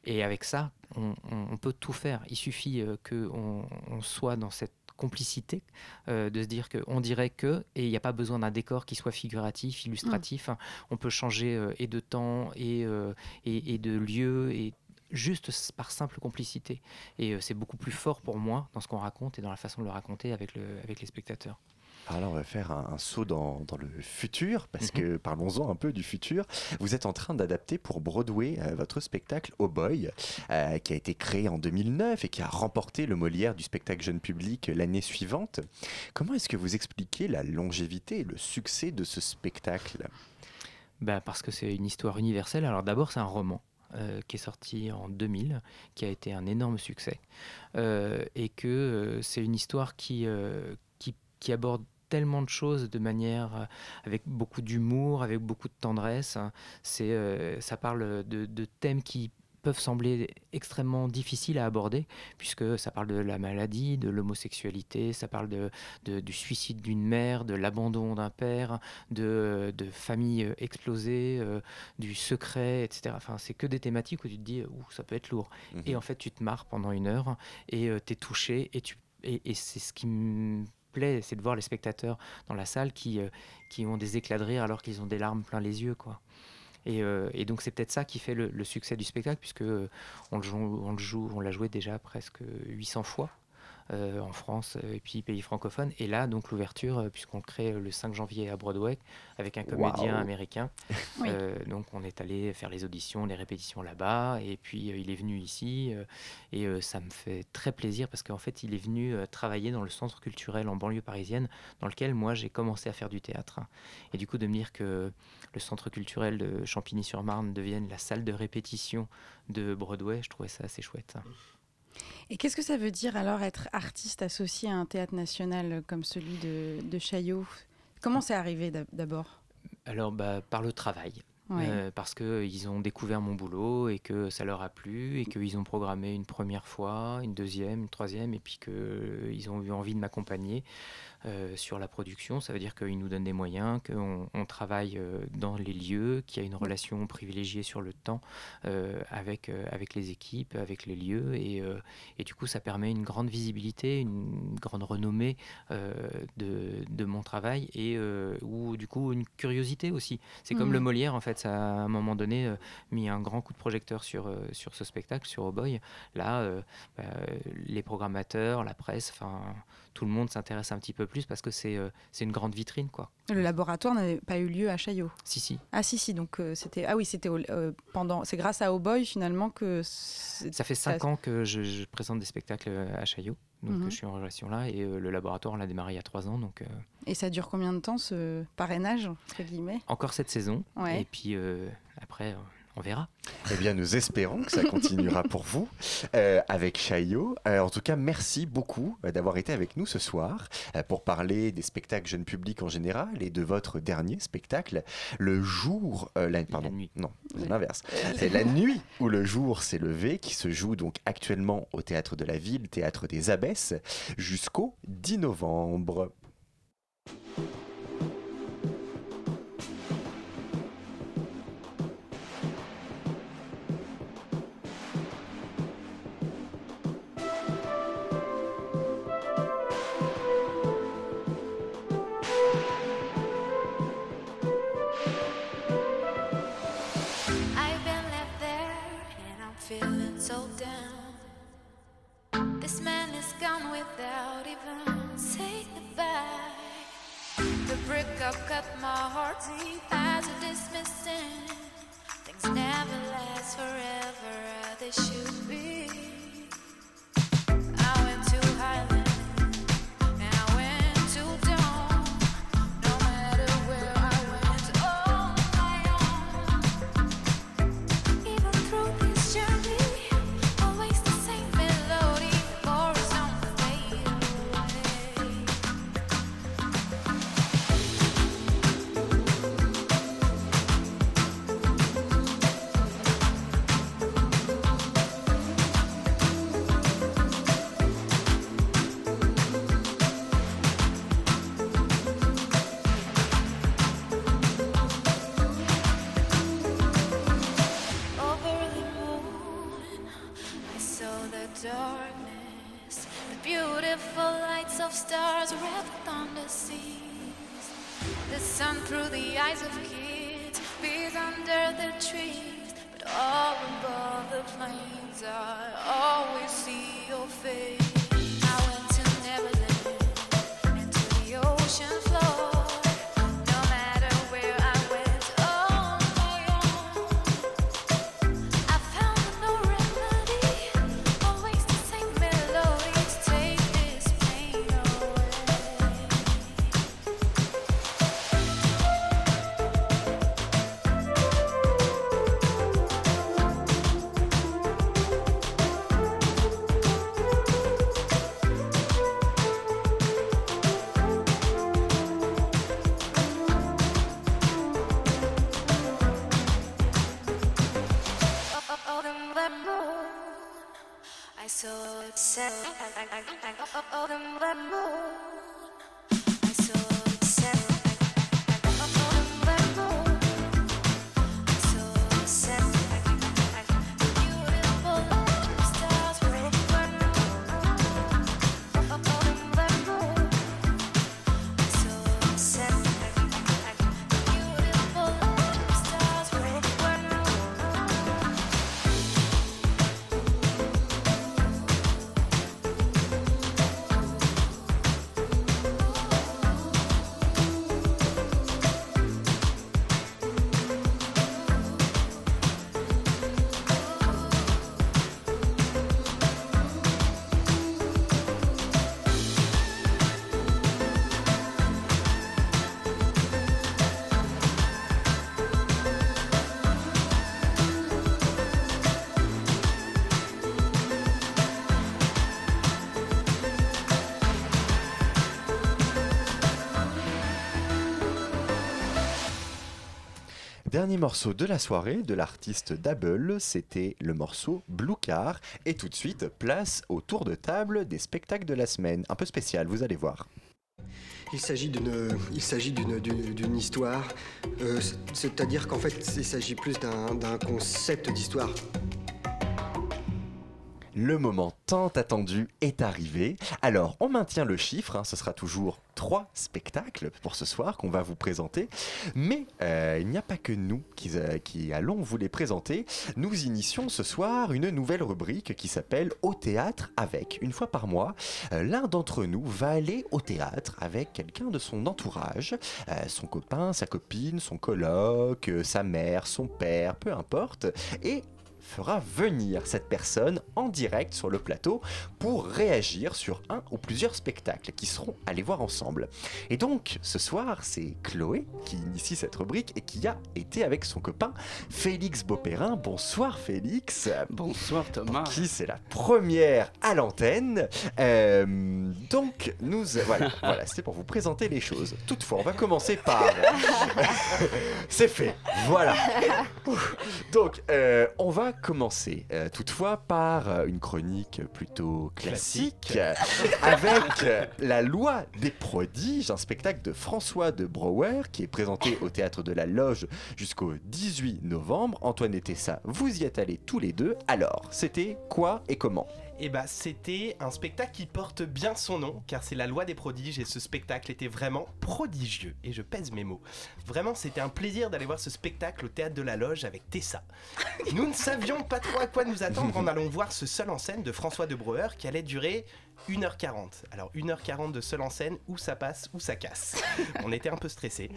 Speaker 3: Et avec ça, on, peut tout faire. Il suffit qu'on on soit dans cette complicité euh, de se dire qu'on dirait que, et il n'y a pas besoin d'un décor qui soit figuratif, illustratif. On peut changer euh, et de temps et, euh, et, et de lieu et juste par simple complicité. Et c'est beaucoup plus fort pour moi dans ce qu'on raconte et dans la façon de le raconter avec, le, avec les spectateurs.
Speaker 1: Alors là, on va faire un, un saut dans, dans le futur, parce
Speaker 3: Mhm.
Speaker 1: que parlons-en un peu du futur. Vous êtes en train d'adapter pour Broadway euh, votre spectacle Oh Boy, euh, qui a été créé en 2009 et qui a remporté le Molière du spectacle jeune public l'année suivante. Comment est-ce que vous expliquez la longévité et le succès de ce spectacle?
Speaker 3: Bah, parce que c'est une histoire universelle. Alors d'abord, c'est un roman. euh, qui est sorti en 2000, qui a été un énorme succès, et que c'est une histoire qui, qui, qui aborde tellement de choses de manière euh, avec beaucoup d'humour, avec beaucoup de tendresse. C'est, euh, ça parle de, de thèmes qui peuvent sembler extrêmement difficiles à aborder, puisque ça parle de la maladie, de l'homosexualité, ça parle de, de- du suicide d'une mère, de l'abandon d'un père, de, de familles euh, explosées, euh, du secret, etc. Enfin, c'est que des thématiques où tu te dis, ouh, ça peut être lourd.
Speaker 1: Mhm.
Speaker 3: Et en fait, tu te marres pendant une heure et tu es touché. Et, tu, et, et c'est ce qui me c'est de voir les spectateurs dans la salle qui, euh, qui ont des éclats de rire alors qu'ils ont des larmes plein les yeux. quoi. Et, euh, donc c'est peut-être ça qui fait le, le succès du spectacle, puisque euh, on le joue, on l'a joué déjà presque 800 fois en France euh, et puis pays francophones. Et là, donc l'ouverture, euh, puisqu'on le crée euh, le 5 janvier à Broadway avec un comédien américain.
Speaker 2: Oui.
Speaker 3: Euh, donc on est allé faire les auditions, les répétitions là-bas, et puis euh, il est venu ici, euh, et euh, ça me fait très plaisir parce qu'en fait il est venu euh, travailler dans le centre culturel en banlieue parisienne, dans lequel moi j'ai commencé à faire du théâtre. Et du coup de me dire que le centre culturel de Champigny-sur-Marne devienne la salle de répétition de Broadway, je trouvais ça assez chouette.
Speaker 2: Et qu'est-ce que ça veut dire alors être artiste associé à un théâtre national comme celui de, de Chaillot? Comment c'est arrivé d'ab- d'abord?
Speaker 3: Alors bah, par le travail.
Speaker 2: Ouais.
Speaker 3: Euh, parce qu'ils ont découvert mon boulot et que ça leur a plu et qu'ils ont programmé une première fois, une deuxième, une troisième et puis qu'ils ont eu envie de m'accompagner euh, sur la production. Ça veut dire qu'ils nous donnent des moyens, qu'on on travaille euh, dans les lieux, qu'il y a une relation privilégiée sur le temps euh, avec, avec les équipes, avec les lieux et, et du coup ça permet une grande visibilité, une grande renommée de, de mon travail et ou du coup une curiosité aussi. C'est comme le Molière en fait, ça a à un moment donné mis un grand coup de projecteur sur, sur ce spectacle, sur Oh Boy. Là, bah, les programmateurs, la presse, enfin tout le monde s'intéresse un petit peu plus parce que c'est euh, c'est une grande vitrine quoi.
Speaker 2: Le laboratoire n'avait pas eu lieu à Chaillot.
Speaker 3: Si si.
Speaker 2: Ah si si donc euh, c'était ah oui c'était euh, pendant c'est grâce à Oh Boy finalement que
Speaker 3: Ça fait cinq ans que je, je présente des spectacles à Chaillot, donc
Speaker 2: Mhm.
Speaker 3: je suis en relation là et le laboratoire on l'a démarré il y a trois ans donc
Speaker 2: et ça dure combien de temps ce parrainage entre guillemets?
Speaker 3: Encore cette saison
Speaker 2: Ouais.
Speaker 3: et puis après on verra.
Speaker 1: Eh bien, nous espérons que ça continuera pour vous euh, avec Chaillot. Euh, en tout cas, merci beaucoup euh, d'avoir été avec nous ce soir euh, pour parler des spectacles jeunes publics en général et de votre dernier spectacle, le jour, la, pardon,
Speaker 3: nuit.
Speaker 1: non, c'est l'inverse. C'est la nuit où le jour s'est levé, qui se joue donc actuellement au théâtre de la ville, théâtre des Abbesses, jusqu'au 10 novembre.
Speaker 4: Gone without even saying goodbye. The breakup cut my heart deep as a dismissing. Things never last forever, they should be.
Speaker 1: Dernier morceau de la soirée de l'artiste Double, c'était le morceau Blue Car. Et tout de suite, place au tour de table des spectacles de la semaine. Un peu spécial, vous allez voir.
Speaker 5: Il s'agit d'une, histoire. Euh, c'est- c'est-à-dire qu'en fait, il s'agit plus d'un concept d'histoire.
Speaker 1: Le moment tant attendu est arrivé. Alors, on maintient le chiffre, hein, ce sera toujours trois spectacles pour ce soir qu'on va vous présenter. Mais euh, il n'y a pas que nous qui, euh, qui allons vous les présenter. Nous initions ce soir une nouvelle rubrique qui s'appelle Au théâtre avec. Une fois par mois, euh, l'un d'entre nous va aller au théâtre avec quelqu'un de son entourage, son copain, sa copine, son coloc, euh, sa mère, son père, peu importe. Et fera venir cette personne en direct sur le plateau pour réagir sur un ou plusieurs spectacles qui seront allés voir ensemble. Et donc, ce soir, c'est Chloé qui initie cette rubrique et qui a été avec son copain Félix Beaupérin. Bonsoir Félix.
Speaker 6: Bonsoir Thomas.
Speaker 1: Qui c'est la première à l'antenne. Euh, donc, nous. Voilà, voilà c'était pour vous présenter les choses. Toutefois, on va commencer par. c'est fait. Voilà. Donc, euh, on va commencer euh, toutefois par euh, une chronique plutôt classique, avec euh, La loi des prodiges, un spectacle de François de Brouwer qui est présenté au théâtre de la Loge jusqu'au 18 novembre. Antoine et Tessa, vous y êtes allés tous les deux. Alors, c'était quoi et comment?
Speaker 7: Et bah c'était un spectacle qui porte bien son nom, car c'est la loi des prodiges et ce spectacle était vraiment prodigieux. Et je pèse mes mots. Vraiment c'était un plaisir d'aller voir ce spectacle au théâtre de la loge avec Tessa. Nous ne savions pas trop à quoi nous attendre en allant voir ce seul en scène de François de Breuer qui allait durer 1h40. Alors 1h40 de seul en scène, où ça passe, où ça casse. On était un peu stressés.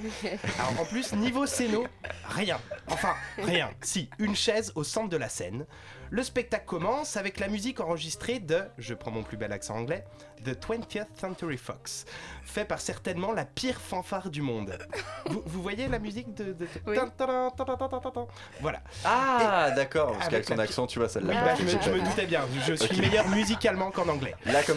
Speaker 7: Alors en plus, niveau scéno, rien. Enfin, rien. Si, une chaise au centre de la scène. Le spectacle commence avec la musique enregistrée de, je prends mon plus bel accent anglais, The 20th Century Fox, fait par certainement la pire fanfare du monde. Vous, vous voyez la musique de... Voilà.
Speaker 1: Ah, d'accord, parce
Speaker 7: avec
Speaker 1: qu'avec son accent, tu vois, l'a
Speaker 7: bah, je, me, je doutais bien, je suis meilleur musicalement qu'en anglais.
Speaker 1: Là, comme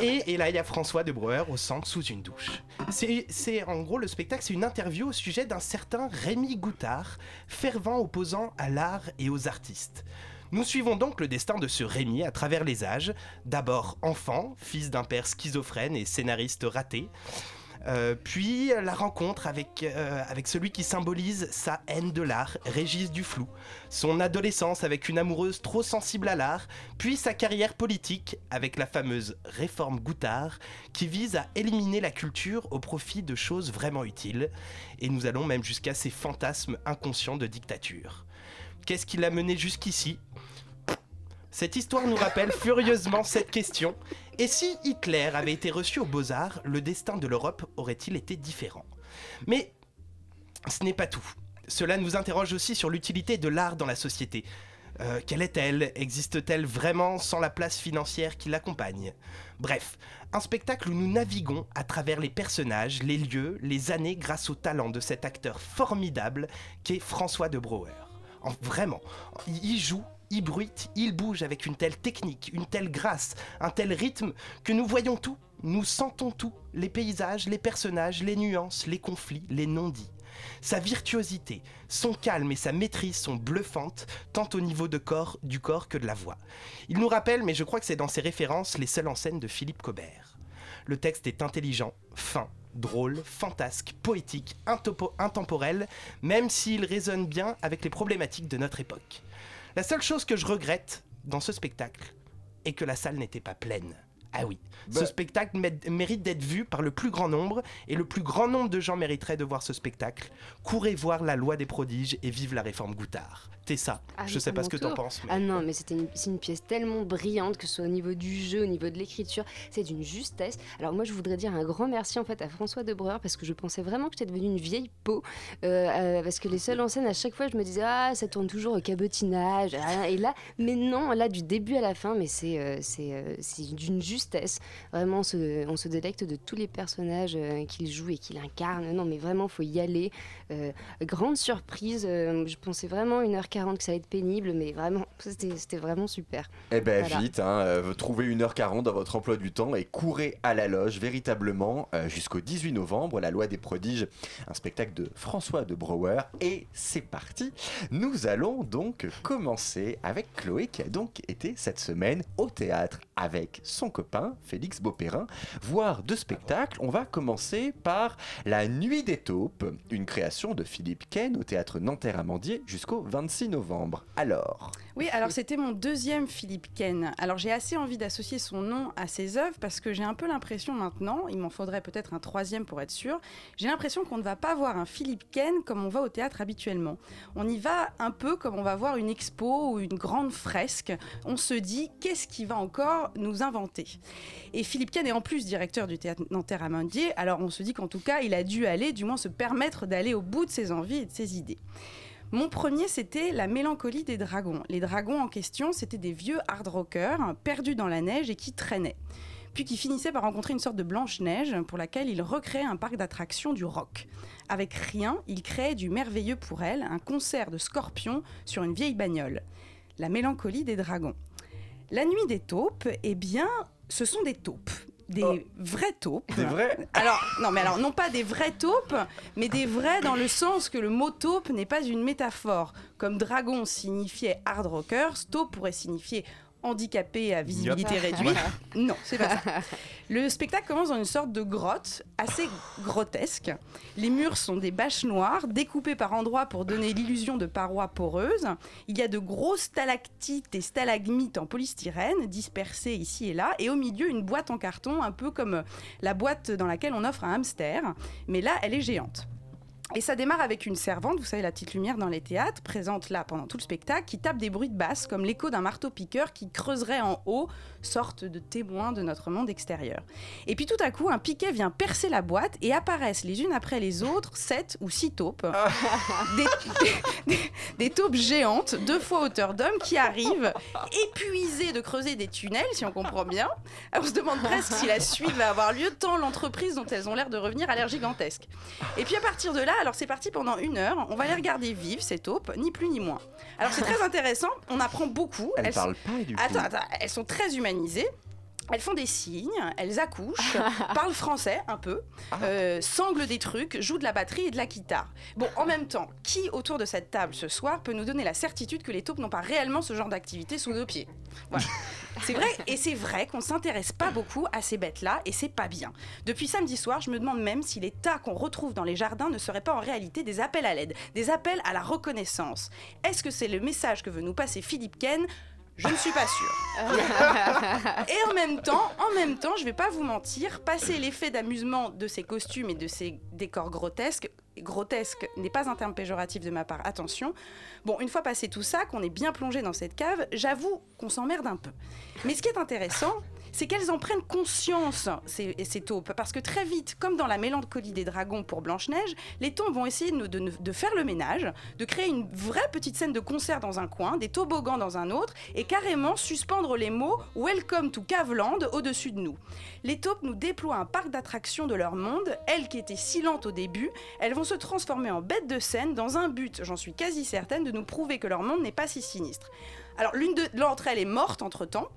Speaker 7: Et, là, il y a François de Breuer au centre sous une douche. C'est en gros le spectacle, c'est une interview au sujet d'un certain Rémi Goutard, fervent opposant à l'art et aux artistes. Nous suivons donc le destin de ce Rémi à travers les âges. D'abord enfant, fils d'un père schizophrène et scénariste raté. Euh, puis la rencontre avec, euh, avec celui qui symbolise sa haine de l'art, Régis Duflou, son adolescence avec une amoureuse trop sensible à l'art, puis sa carrière politique avec la fameuse réforme Goutard qui vise à éliminer la culture au profit de choses vraiment utiles, et nous allons même jusqu'à ces fantasmes inconscients de dictature. Qu'est-ce qui l'a mené jusqu'ici? Cette histoire nous rappelle furieusement cette question. Et si Hitler avait été reçu aux Beaux-Arts, le destin de l'Europe aurait-il été différent? Mais ce n'est pas tout. Cela nous interroge aussi sur l'utilité de l'art dans la société. Euh, quelle est-elle? Existe-t-elle vraiment sans la place financière qui l'accompagne? Bref, un spectacle où nous naviguons à travers les personnages, les lieux, les années grâce au talent de cet acteur formidable qu'est François de Brouwer. En- vraiment, il joue, il bruite, il bouge avec une telle technique, une telle grâce, un tel rythme que nous voyons tout, nous sentons tout, les paysages, les personnages, les nuances, les conflits, les non-dits. Sa virtuosité, son calme et sa maîtrise sont bluffantes, tant au niveau de corps, du corps que de la voix. Il nous rappelle, mais je crois que c'est dans ses références, les seules en scène de Philippe Cobert. Le texte est intelligent, fin, drôle, fantasque, poétique, intemporel, même s'il résonne bien avec les problématiques de notre époque. La seule chose que je regrette dans ce spectacle est que la salle n'était pas pleine. Ah oui, ce
Speaker 1: Bah-
Speaker 7: spectacle mé- mérite d'être vu par le plus grand nombre, et le plus grand nombre de gens mériterait de voir ce spectacle. Courez voir La Loi des prodiges et vive la réforme Goutard. Tessa,
Speaker 6: Ah,
Speaker 7: je sais pas ce que t'en penses. mais-
Speaker 6: Ah non, mais c'était une, c'est une pièce tellement brillante, que ce soit au niveau du jeu, au niveau de l'écriture, c'est d'une justesse. Alors moi, je voudrais dire un grand merci en fait à François Debreur parce que je pensais vraiment que j'étais devenue une vieille peau. euh, euh, parce que les seuls en scène, à chaque fois, je me disais ah ça tourne toujours au cabotinage. ah, et là, mais non, là du début à la fin, mais c'est euh, c'est euh, c'est d'une justesse. Vraiment, on se, on se délecte de tous les personnages qu'il joue et qu'il incarne. Non, mais vraiment, faut y aller. Euh, grande surprise. euh, je pensais vraiment 1h40 que ça allait être pénible, mais vraiment, c'était vraiment super.
Speaker 1: Eh ben
Speaker 6: Voilà.
Speaker 1: vite, hein, euh, trouvez 1h40 dans votre emploi du temps et courez à la loge véritablement jusqu'au 18 novembre, la loi des prodiges, un spectacle de François de Brouwer. Et c'est parti, nous allons donc commencer avec Chloé qui a donc été cette semaine au théâtre avec son copain Félix Beaupérin, voir deux spectacles. On va commencer par La Nuit des taupes, une création de Philippe Ken au théâtre Nanterre-Amandier jusqu'au 26 novembre. Alors
Speaker 2: Oui, alors c'était mon deuxième Philippe Ken. Alors j'ai assez envie d'associer son nom à ses œuvres parce que j'ai un peu l'impression maintenant, il m'en faudrait peut-être un troisième pour être sûr, j'ai l'impression qu'on ne va pas voir un Philippe Ken comme on va au théâtre habituellement. On y va un peu comme on va voir une expo ou une grande fresque. On se dit qu'est-ce qu'il va encore nous inventer? Et Philippe Ken est en plus directeur du théâtre Nanterre Amandier, alors on se dit qu'en tout cas il a dû aller, du moins se permettre d'aller au bout de ses envies et de ses idées. Mon premier, c'était La mélancolie des dragons. Les dragons en question, c'était des vieux hard rockers perdus dans la neige et qui traînaient. Puis qui finissaient par rencontrer une sorte de Blanche-Neige pour laquelle ils recréaient un parc d'attractions du rock. Avec rien, ils créaient du merveilleux pour elle, un concert de scorpions sur une vieille bagnole. La mélancolie des dragons. La nuit des taupes, eh bien, ce sont des taupes. Des vraies taupes.
Speaker 1: Des
Speaker 2: Alors, non, mais alors, non pas des vraies taupes, mais des vrais dans le sens que le mot taupe n'est pas une métaphore. Comme dragon signifiait hard rockers, taupe pourrait signifier handicapé à visibilité
Speaker 8: Yep.
Speaker 2: réduite. Non, c'est pas ça. Le spectacle commence dans une sorte de grotte assez grotesque. Les murs sont des bâches noires découpées par endroits pour donner l'illusion de parois poreuses. Il y a de grosses stalactites et stalagmites en polystyrène dispersées ici et là, et au milieu une boîte en carton, un peu comme la boîte dans laquelle on offre un hamster, mais là elle est géante. Et ça démarre avec une servante, vous savez, la petite lumière dans les théâtres, présente là pendant tout le spectacle, qui tape des bruits de basse comme l'écho d'un marteau-piqueur qui creuserait en haut, sorte de témoin de notre monde extérieur. Et puis tout à coup, un piquet vient percer la boîte et apparaissent les unes après les autres sept ou six taupes. des, des- des taupes géantes, deux fois hauteur d'homme, qui arrivent épuisées de creuser des tunnels, si on comprend bien. On se demande presque si la suite va avoir lieu, tant l'entreprise dont elles ont l'air de revenir a l'air gigantesque. Et puis à partir de là, alors c'est parti pendant une heure, on va les regarder vivre, ces taupes, ni plus ni moins. Alors c'est très intéressant, on apprend beaucoup.
Speaker 1: Elles parlent pas, du coup.
Speaker 2: Attends, attends, elles sont très humanisées. Elles font des signes, elles accouchent, parlent français un peu, euh, sanglent des trucs, jouent de la batterie et de la guitare. Bon, en même temps, qui autour de cette table ce soir peut nous donner la certitude que les taupes n'ont pas réellement ce genre d'activité sous nos pieds? Voilà. C'est vrai, et c'est vrai qu'on s'intéresse pas beaucoup à ces bêtes-là, et c'est pas bien. Depuis samedi soir, je me demande même si les tas qu'on retrouve dans les jardins ne seraient pas en réalité des appels à l'aide, des appels à la reconnaissance. Est-ce que c'est le message que veut nous passer Philippe Ken? Je ne suis pas sûre. Et en même temps, en même temps, je vais pas vous mentir, passer l'effet d'amusement de ces costumes et de ces décors grotesques, grotesque n'est pas un terme péjoratif de ma part, attention. Bon, une fois passé tout ça, qu'on est bien plongé dans cette cave, j'avoue qu'on s'emmerde un peu. Mais ce qui est intéressant, c'est qu'elles en prennent conscience, ces, taupes, parce que très vite, comme dans la mélancolie des dragons pour Blanche-Neige, les taupes vont essayer de, faire le ménage, de créer une vraie petite scène de concert dans un coin, des toboggans dans un autre, et carrément suspendre les mots Welcome to Caveland au-dessus de nous. Les taupes nous déploient un parc d'attractions de leur monde, elles qui étaient si lentes au début, elles vont se transformer en bêtes de scène dans un but, j'en suis quasi certaine, de nous prouver que leur monde n'est pas si sinistre. Alors l'une de- l'entre elles est morte entre-temps,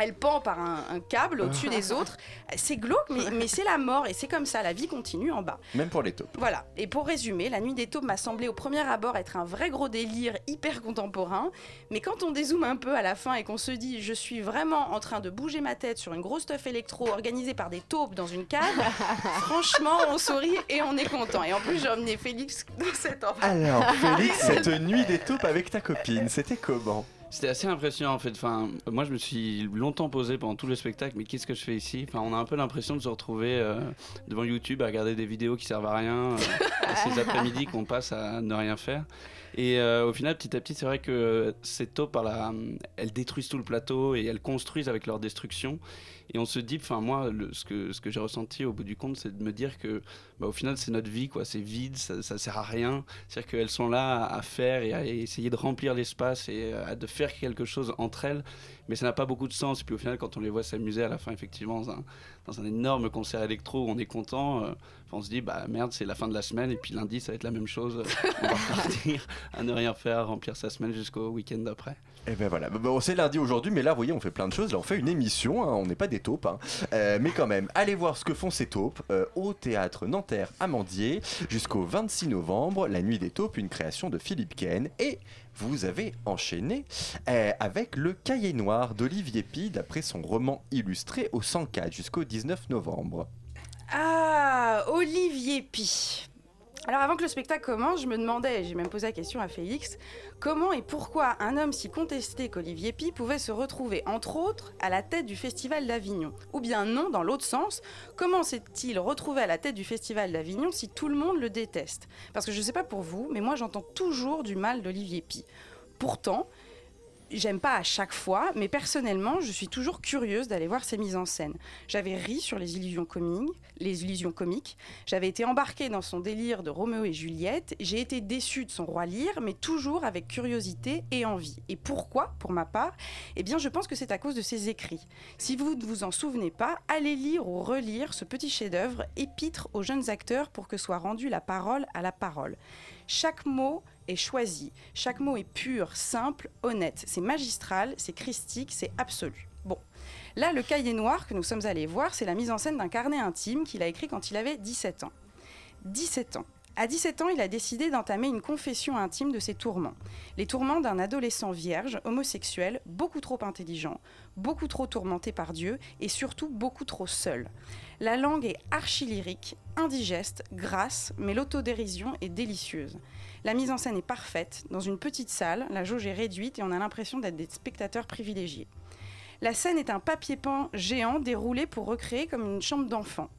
Speaker 2: Elle pend par un, un câble au-dessus des autres. C'est glauque, mais, mais c'est la mort et c'est comme ça, la vie continue en bas.
Speaker 1: Même pour les taupes.
Speaker 2: Voilà, et pour résumer, La Nuit des Taupes m'a semblé au premier abord être un vrai gros délire hyper contemporain, mais quand on dézoome un peu à la fin et qu'on se dit je suis vraiment en train de bouger ma tête sur une grosse stuff électro organisée par des taupes dans une cave, franchement on sourit et on est content. Et en plus j'ai emmené Félix dans cette enfant.
Speaker 1: Alors, Félix, cette nuit des taupes avec ta copine, c'était comment?
Speaker 8: C'était assez impressionnant en fait. Enfin, moi je me suis longtemps posé pendant tout le spectacle, mais qu'est-ce que je fais ici? Enfin, on a un peu l'impression de se retrouver euh, devant YouTube à regarder des vidéos qui servent à rien, euh, ces après-midi qu'on passe à ne rien faire. Et euh, au final, petit à petit, c'est vrai que ces taupes, par la- elles détruisent tout le plateau et elles construisent avec leur destruction. Et on se dit, enfin moi, le- ce que, ce que j'ai ressenti au bout du compte, c'est de me dire que, bah, au final, c'est notre vie, quoi. C'est vide, ça, ça sert à rien. C'est-à-dire qu'elles sont là à faire et à essayer de remplir l'espace et à de faire quelque chose entre elles, mais ça n'a pas beaucoup de sens. Et puis au final, quand on les voit s'amuser à la fin, effectivement, dans un, dans un énorme concert électro où on est content, euh, on se dit, bah merde, c'est la fin de la semaine et puis lundi, ça va être la même chose. on va repartir à ne rien faire, remplir sa semaine jusqu'au week-end d'après.
Speaker 1: Et ben voilà, bon, c'est lundi aujourd'hui, mais là, vous voyez, on fait plein de choses. Là, on fait une émission, hein, on n'est pas des taupes. hein. Euh, mais quand même, allez voir ce que font ces taupes euh, au théâtre Nanterre Amandier jusqu'au 26 novembre, La Nuit des taupes, une création de Philippe Ken. Et vous avez enchaîné euh, avec Le Cahier Noir d'Olivier Pi, d'après son roman illustré au 104 jusqu'au 19 novembre.
Speaker 2: Ah, Olivier Pi. Alors avant que le spectacle commence, je me demandais, j'ai même posé la question à Félix, comment et pourquoi un homme si contesté qu'Olivier Pi pouvait se retrouver, entre autres, à la tête du Festival d'Avignon? Ou bien non, dans l'autre sens, comment s'est-il retrouvé à la tête du Festival d'Avignon si tout le monde le déteste? Parce que je ne sais pas pour vous, mais moi j'entends toujours du mal d'Olivier Pi. Pourtant, J'aime pas à chaque fois, mais personnellement, je suis toujours curieuse d'aller voir ses mises en scène. J'avais ri sur les illusions comiques, comiques. J'avais été embarquée dans son délire de Roméo et Juliette. J'ai été déçue de son roi Lear, mais toujours avec curiosité et envie. Et pourquoi, pour ma part? Eh bien, je pense que c'est à cause de ses écrits. Si vous ne vous en souvenez pas, allez lire ou relire ce petit chef-d'œuvre, épître aux jeunes acteurs pour que soit rendue la parole à la parole. Chaque mot est chaque mot est pur, simple, honnête. C'est magistral, c'est christique, c'est absolu. Bon, là, le cahier noir que nous sommes allés voir, c'est la mise en scène d'un carnet intime qu'il a écrit quand il avait 17 ans. 17 ans. À 17 ans, il a décidé d'entamer une confession intime de ses tourments. Les tourments d'un adolescent vierge, homosexuel, beaucoup trop intelligent, beaucoup trop tourmenté par Dieu et surtout beaucoup trop seul. La langue est archi-lyrique, indigeste, grasse, mais l'autodérision est délicieuse. La mise en scène est parfaite. Dans une petite salle, la jauge est réduite et on a l'impression d'être des spectateurs privilégiés. La scène est un papier peint géant déroulé pour recréer comme une chambre d'enfant.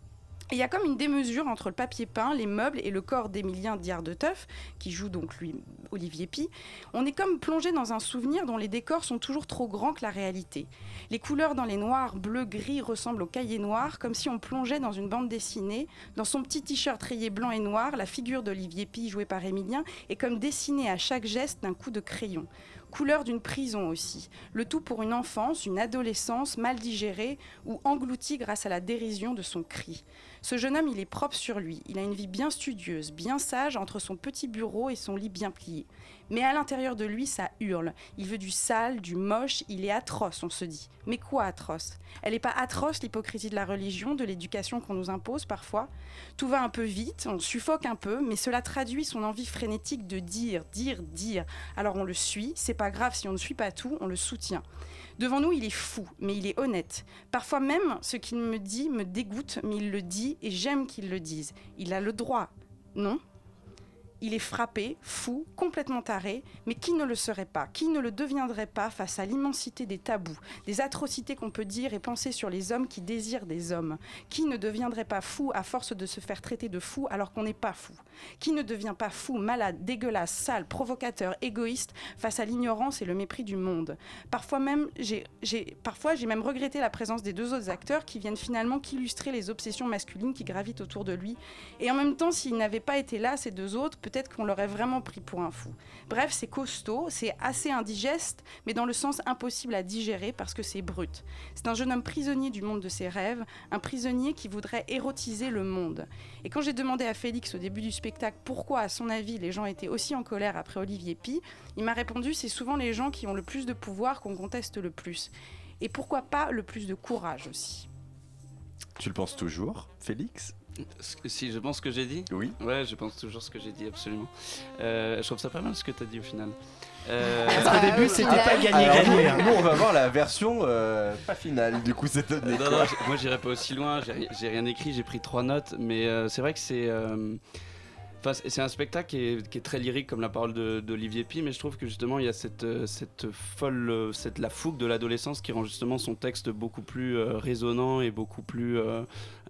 Speaker 2: Il y a comme une démesure entre le papier peint, les meubles et le corps d'Émilien Diardeteuf, qui joue donc lui Olivier Pi. On est comme plongé dans un souvenir dont les décors sont toujours trop grands que la réalité. Les couleurs dans les noirs, bleus, gris ressemblent au cahier noir, comme si on plongeait dans une bande dessinée. Dans son petit t-shirt rayé blanc et noir, la figure d'Olivier Pi, jouée par Émilien, est comme dessinée à chaque geste d'un coup de crayon. Couleur d'une prison aussi. Le tout pour une enfance, une adolescence mal digérée ou engloutie grâce à la dérision de son cri. Ce jeune homme, il est propre sur lui. Il a une vie bien studieuse, bien sage entre son petit bureau et son lit bien plié. Mais à l'intérieur de lui, ça hurle. Il veut du sale, du moche, il est atroce, on se dit. Mais quoi atroce? Elle n'est pas atroce l'hypocrisie de la religion, de l'éducation qu'on nous impose parfois? Tout va un peu vite, on suffoque un peu, mais cela traduit son envie frénétique de dire, dire, dire. Alors on le suit, c'est pas grave si on ne suit pas tout, on le soutient. Devant nous, il est fou, mais il est honnête. Parfois même, ce qu'il me dit me dégoûte, mais il le dit et j'aime qu'il le dise. Il a le droit, non? Il est frappé, fou, complètement taré, mais qui ne le serait pas Qui ne le deviendrait pas face à l'immensité des tabous, des atrocités qu'on peut dire et penser sur les hommes qui désirent des hommes. Qui ne deviendrait pas fou à force de se faire traiter de fou alors qu'on n'est pas fou? Qui ne devient pas fou, malade, dégueulasse, sale, provocateur, égoïste face à l'ignorance et le mépris du monde? Parfois j'ai même regretté la présence des deux autres acteurs qui viennent finalement qu'illustrer les obsessions masculines qui gravitent autour de lui. Et en même temps, s'ils n'avaient pas été là, ces deux autres, peut-être qu'on l'aurait vraiment pris pour un fou. Bref, c'est costaud, c'est assez indigeste, mais dans le sens impossible à digérer parce que c'est brut. C'est un jeune homme prisonnier du monde de ses rêves, un prisonnier qui voudrait érotiser le monde. Et quand j'ai demandé à Félix au début du spectacle pourquoi, à son avis, les gens étaient aussi en colère après Olivier Pi, il m'a répondu c'est souvent les gens qui ont le plus de pouvoir qu'on conteste le plus. et pourquoi pas le plus de courage aussi
Speaker 1: Tu le penses toujours, Félix?
Speaker 8: Si je pense ce que j'ai dit
Speaker 1: Oui.
Speaker 8: Ouais, je pense toujours ce que j'ai dit, absolument. Euh, je trouve ça pas mal ce que tu as dit au final. Euh,
Speaker 7: Parce qu'au début, c'était pas gagné,
Speaker 1: Alors,
Speaker 7: gagné.
Speaker 1: nous,
Speaker 7: hein.
Speaker 1: nous, on va voir la version euh, pas finale du coup cette année.
Speaker 8: Non, non, moi j'irai pas aussi loin, j'ai ri- j'ai rien écrit, j'ai pris trois notes, mais euh, c'est vrai que c'est. euh, Enfin, c'est- un spectacle qui est, qui est très lyrique comme la parole de- d'Olivier Pi, mais je trouve que justement il y a cette, cette folle, cette, la fougue de l'adolescence qui rend justement son texte beaucoup plus euh, résonnant et beaucoup plus euh,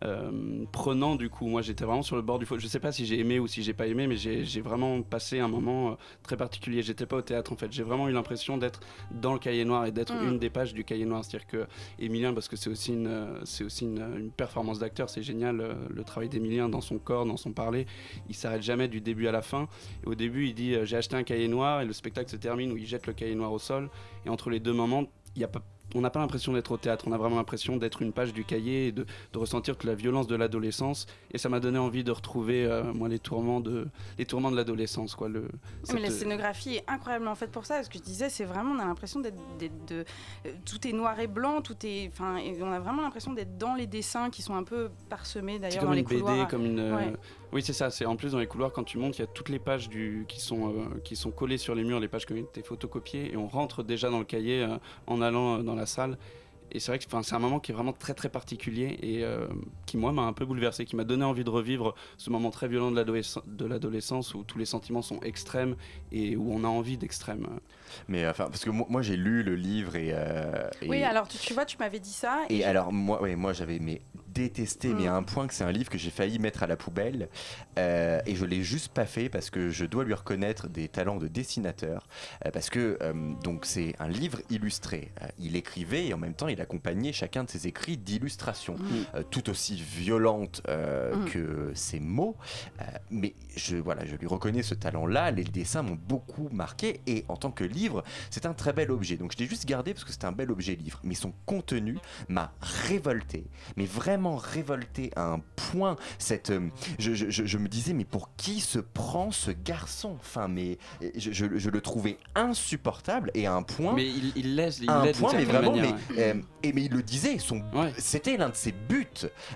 Speaker 8: euh, prenant du coup. Moi j'étais vraiment sur le bord du faux. Je sais pas si j'ai aimé ou si j'ai pas aimé, mais j'ai vraiment passé un moment euh, très particulier. J'étais pas au théâtre en fait, j'ai vraiment eu l'impression d'être dans le cahier noir et d'être
Speaker 9: Mm.
Speaker 8: une des pages du cahier noir. C'est-à-dire que Emilien, parce que c'est aussi une, euh, c'est aussi une, une performance d'acteur, c'est génial le travail d'Emilien dans son corps, dans son parler. Il s'arrête jamais du début à la fin. Et au début, il dit euh, j'ai acheté un cahier noir et le spectacle se termine où il jette le cahier noir au sol. Et entre les deux moments, il y a pas on n'a pas l'impression d'être au théâtre, on a vraiment l'impression d'être une page du cahier et de, de ressentir toute la violence de l'adolescence. Et ça m'a donné envie de retrouver, euh, moi, les tourments de, les tourments de l'adolescence. Quoi, le,
Speaker 2: Oui, Mais la
Speaker 8: cette-
Speaker 2: scénographie est incroyablement faite pour ça. Ce que je disais, c'est vraiment, on a l'impression d'être, de, euh, tout est noir et blanc, tout est, enfin, et on a vraiment l'impression d'être dans les dessins qui sont un peu parsemés d'ailleurs dans les
Speaker 8: une BD,
Speaker 2: couloirs.
Speaker 8: comme une. euh,
Speaker 2: Ouais.
Speaker 8: Oui, c'est ça. C'est en plus dans les couloirs quand tu montes, il y a toutes les pages du qui sont euh, qui sont collées sur les murs, les pages qui ont été photocopiées, et on rentre déjà dans le cahier euh, en allant euh, dans la salle. Et c'est vrai que c'est un moment qui est vraiment très très particulier et euh, qui moi m'a un peu bouleversé, qui m'a donné envie de revivre ce moment très violent de l'adolescence- de l'adolescence où tous les sentiments sont extrêmes et où on a envie d'extrême.
Speaker 1: Mais enfin, parce que moi, moi, j'ai lu le livre et. euh, et-
Speaker 2: Oui, alors tu, tu vois, tu m'avais dit ça.
Speaker 1: Et alors moi, ouais, moi j'avais mais détesté, mais à un point que c'est un livre que j'ai failli mettre à la poubelle euh, et je l'ai juste pas fait parce que je dois lui reconnaître des talents de dessinateur euh, parce que euh, donc c'est un livre illustré. Euh, il écrivait et en même temps il accompagnait chacun de ses écrits d'illustrations euh, tout aussi violentes euh,
Speaker 9: Mm.
Speaker 1: que ses mots, Euh, mais je voilà, je lui reconnais ce talent-là. Les dessins m'ont beaucoup marqué et en tant que livre, c'est un très bel objet. Donc je l'ai juste gardé parce que c'est un bel objet livre, mais son contenu m'a révolté, mais vraiment révolté à un point. Cette, euh, je, je- je- je me disais mais pour qui se prend ce garçon? Enfin mais je, le trouvais insupportable et à un point.
Speaker 8: Mais il, il laisse, il
Speaker 1: à un point, mais vraiment,
Speaker 8: manière,
Speaker 1: mais,
Speaker 8: ouais.
Speaker 1: euh, et mais il le disait, son, c'était l'un de ses buts.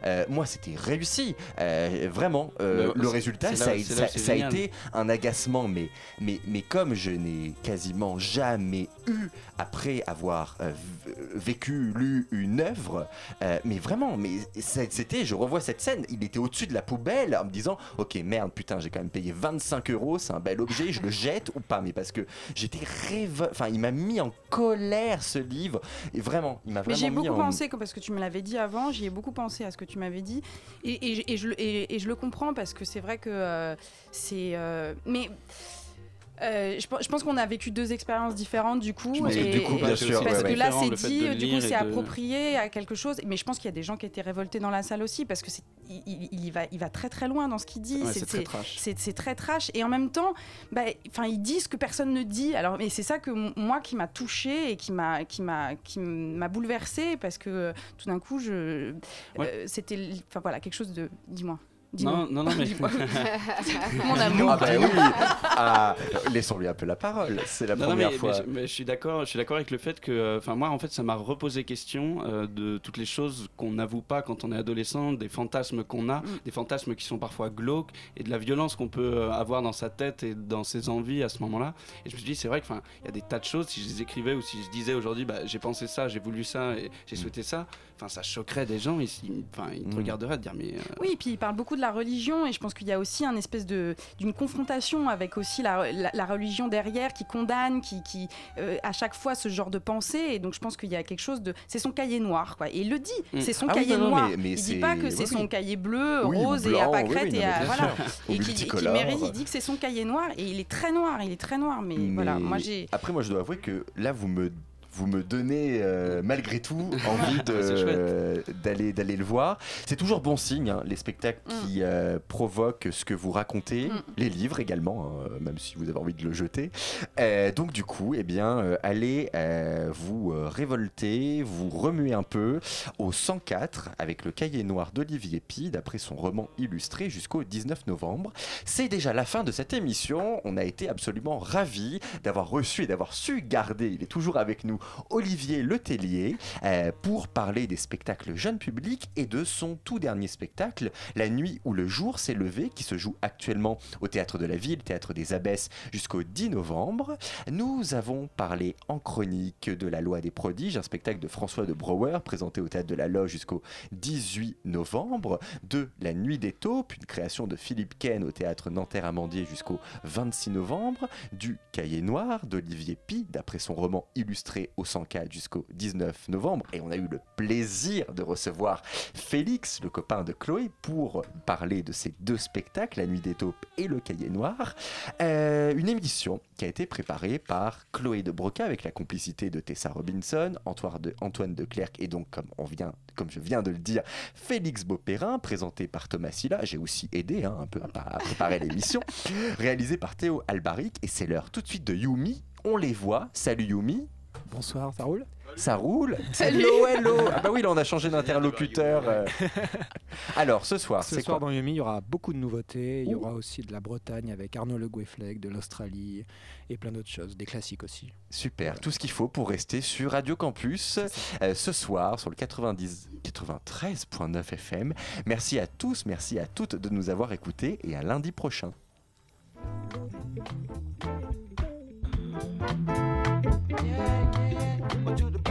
Speaker 1: Euh, moi, c'était réussi, vraiment. le résultat, ça,
Speaker 8: là
Speaker 1: ça- a été un agacement, mais, mais, mais comme je n'ai quasiment jamais eu, après avoir euh, vécu, lu une œuvre, euh, mais vraiment, mais c'était, je revois cette scène, il était au-dessus de la poubelle en me disant, ok, merde, putain, j'ai quand même payé 25 euros, c'est un bel objet, je le jette ou pas, mais parce que j'étais révo... Enfin, il m'a mis en colère ce livre, et vraiment, il m'a
Speaker 2: Mais
Speaker 1: vraiment
Speaker 2: j'y ai
Speaker 1: mis
Speaker 2: beaucoup
Speaker 1: en...
Speaker 2: pensé, parce que tu me l'avais dit avant, j'y ai beaucoup pensé à ce que tu m'avais dit. Et, et- et je, le- et- et je le comprends parce que c'est vrai que euh, c'est. mais. Euh, je, pense- je pense qu'on a vécu deux expériences différentes du coup.
Speaker 1: Je pense que
Speaker 2: et-
Speaker 1: du coup, bien sûr,
Speaker 2: parce
Speaker 1: ouais,
Speaker 2: que
Speaker 1: ouais.
Speaker 2: là c'est dit, du coup c'est
Speaker 8: de-
Speaker 2: approprié à quelque chose. Mais je pense qu'il y a des gens qui étaient révoltés dans la salle aussi parce que c'est, il, il- il y va, il va très très loin dans ce qu'il dit.
Speaker 8: Ouais, c'est très trash.
Speaker 2: c'est- c'est très trash. Et en même temps, bah, enfin, il dit ce que personne ne dit. Alors, mais c'est ça que moi qui m'a touché et qui m'a qui m'a qui m'a bouleversé parce que euh, tout d'un coup, je euh, c'était, enfin voilà, quelque chose de. Dis-moi.
Speaker 8: Non, non, non, mais.
Speaker 2: Mon amour.
Speaker 1: Ah bah oui Ah, Laissons-lui un peu la parole, c'est la
Speaker 8: Non, non,
Speaker 1: première
Speaker 8: mais,
Speaker 1: fois.
Speaker 8: mais je, mais je suis d'accord, je suis d'accord avec le fait que, euh, enfin moi en fait ça m'a reposé question euh, de toutes les choses qu'on n'avoue pas quand on est adolescent, des fantasmes qu'on a, des fantasmes qui sont parfois glauques et de la violence qu'on peut euh, avoir dans sa tête et dans ses envies à ce moment-là. Et je me suis dit c'est vrai que, enfin il y a des tas de choses si je les écrivais ou si je disais aujourd'hui bah, j'ai pensé ça, j'ai voulu ça et j'ai souhaité ça, enfin ça choquerait des gens, ils, ils- enfin ils te
Speaker 1: Mm.
Speaker 8: regarderaient et te dire mais euh,
Speaker 2: Oui, et puis il parle beaucoup de la religion, et je pense qu'il y a aussi un espèce de d'une confrontation avec aussi la, la- la religion derrière qui condamne, qui, qui euh, à chaque fois ce genre de pensée, et donc je pense qu'il y a quelque chose de, c'est son cahier noir, quoi. Et il le dit,
Speaker 1: Mm.
Speaker 2: c'est son
Speaker 1: Ah oui,
Speaker 2: cahier
Speaker 1: non,
Speaker 2: noir.
Speaker 1: mais- mais
Speaker 2: il dit pas que c'est
Speaker 1: oui,
Speaker 2: son
Speaker 1: oui.
Speaker 2: cahier bleu,
Speaker 1: Oui,
Speaker 2: rose et à pâquerette et à voilà, et qui, mérite, il dit que c'est son cahier noir, et il est très noir, il est très noir, mais, voilà, moi j'ai.
Speaker 1: Après, moi, je dois avouer que là, vous me vous me donnez euh, malgré tout envie euh, d'aller d'aller le voir. C'est toujours bon signe, hein, les spectacles qui euh, provoquent ce que vous racontez,
Speaker 2: Mm.
Speaker 1: les livres également, hein, même si vous avez envie de le jeter. Euh, donc du coup, eh bien, euh, allez euh, vous euh, révolter, vous remuer un peu au 104 avec le cahier noir d'Olivier Pi, d'après son roman illustré jusqu'au 19 novembre. C'est déjà la fin de cette émission. On a été absolument ravis d'avoir reçu et d'avoir su garder, il est toujours avec nous, Olivier Letellier euh, pour parler des spectacles jeunes publics et de son tout dernier spectacle, La nuit où le jour s'est levé, qui se joue actuellement au Théâtre de la Ville, Théâtre des Abbesses, jusqu'au 10 novembre. Nous avons parlé en chronique de La Loi des Prodiges, un spectacle de François de Brouwer, présenté au Théâtre de la Loge jusqu'au 18 novembre, de La Nuit des Taupes, une création de Philippe Ken au Théâtre Nanterre-Amandier jusqu'au 26 novembre, du Cahier Noir d'Olivier Pi, d'après son roman illustré au 104 jusqu'au 19 novembre. Et on a eu le plaisir de recevoir Félix, le copain de Chloé, pour parler de ces deux spectacles, La Nuit des Taupes et Le Cahier Noir. Euh, une émission qui a été préparée par Chloé de Broca avec la complicité de Tessa Robinson, Antoine de, Antoine de Clercq et donc, comme, on vient, comme je viens de le dire, Félix Beaupérin, présenté par Thomas Silla. J'ai aussi aidé hein, un peu à, à préparer l'émission, réalisé par Théo Albaric. Et c'est l'heure tout de suite de Yumi. On les voit. Salut Yumi.
Speaker 9: Bonsoir, ça roule
Speaker 1: Ça roule
Speaker 9: Salut.
Speaker 1: Hello, hello Ah bah oui, là on a changé d'interlocuteur. euh. Alors, ce soir,
Speaker 9: Ce soir
Speaker 1: quoi
Speaker 9: dans Yumi, il y aura beaucoup de nouveautés. Il y aura aussi de la Bretagne avec Arnaud Le Gouefleg, de l'Australie et plein d'autres choses, des classiques aussi.
Speaker 1: Super, tout ce qu'il faut pour rester sur Radio Campus euh, ce soir sur le 90 93.9 FM. Merci à tous, merci à toutes de nous avoir écoutés et à lundi prochain.
Speaker 4: Yeah, yeah.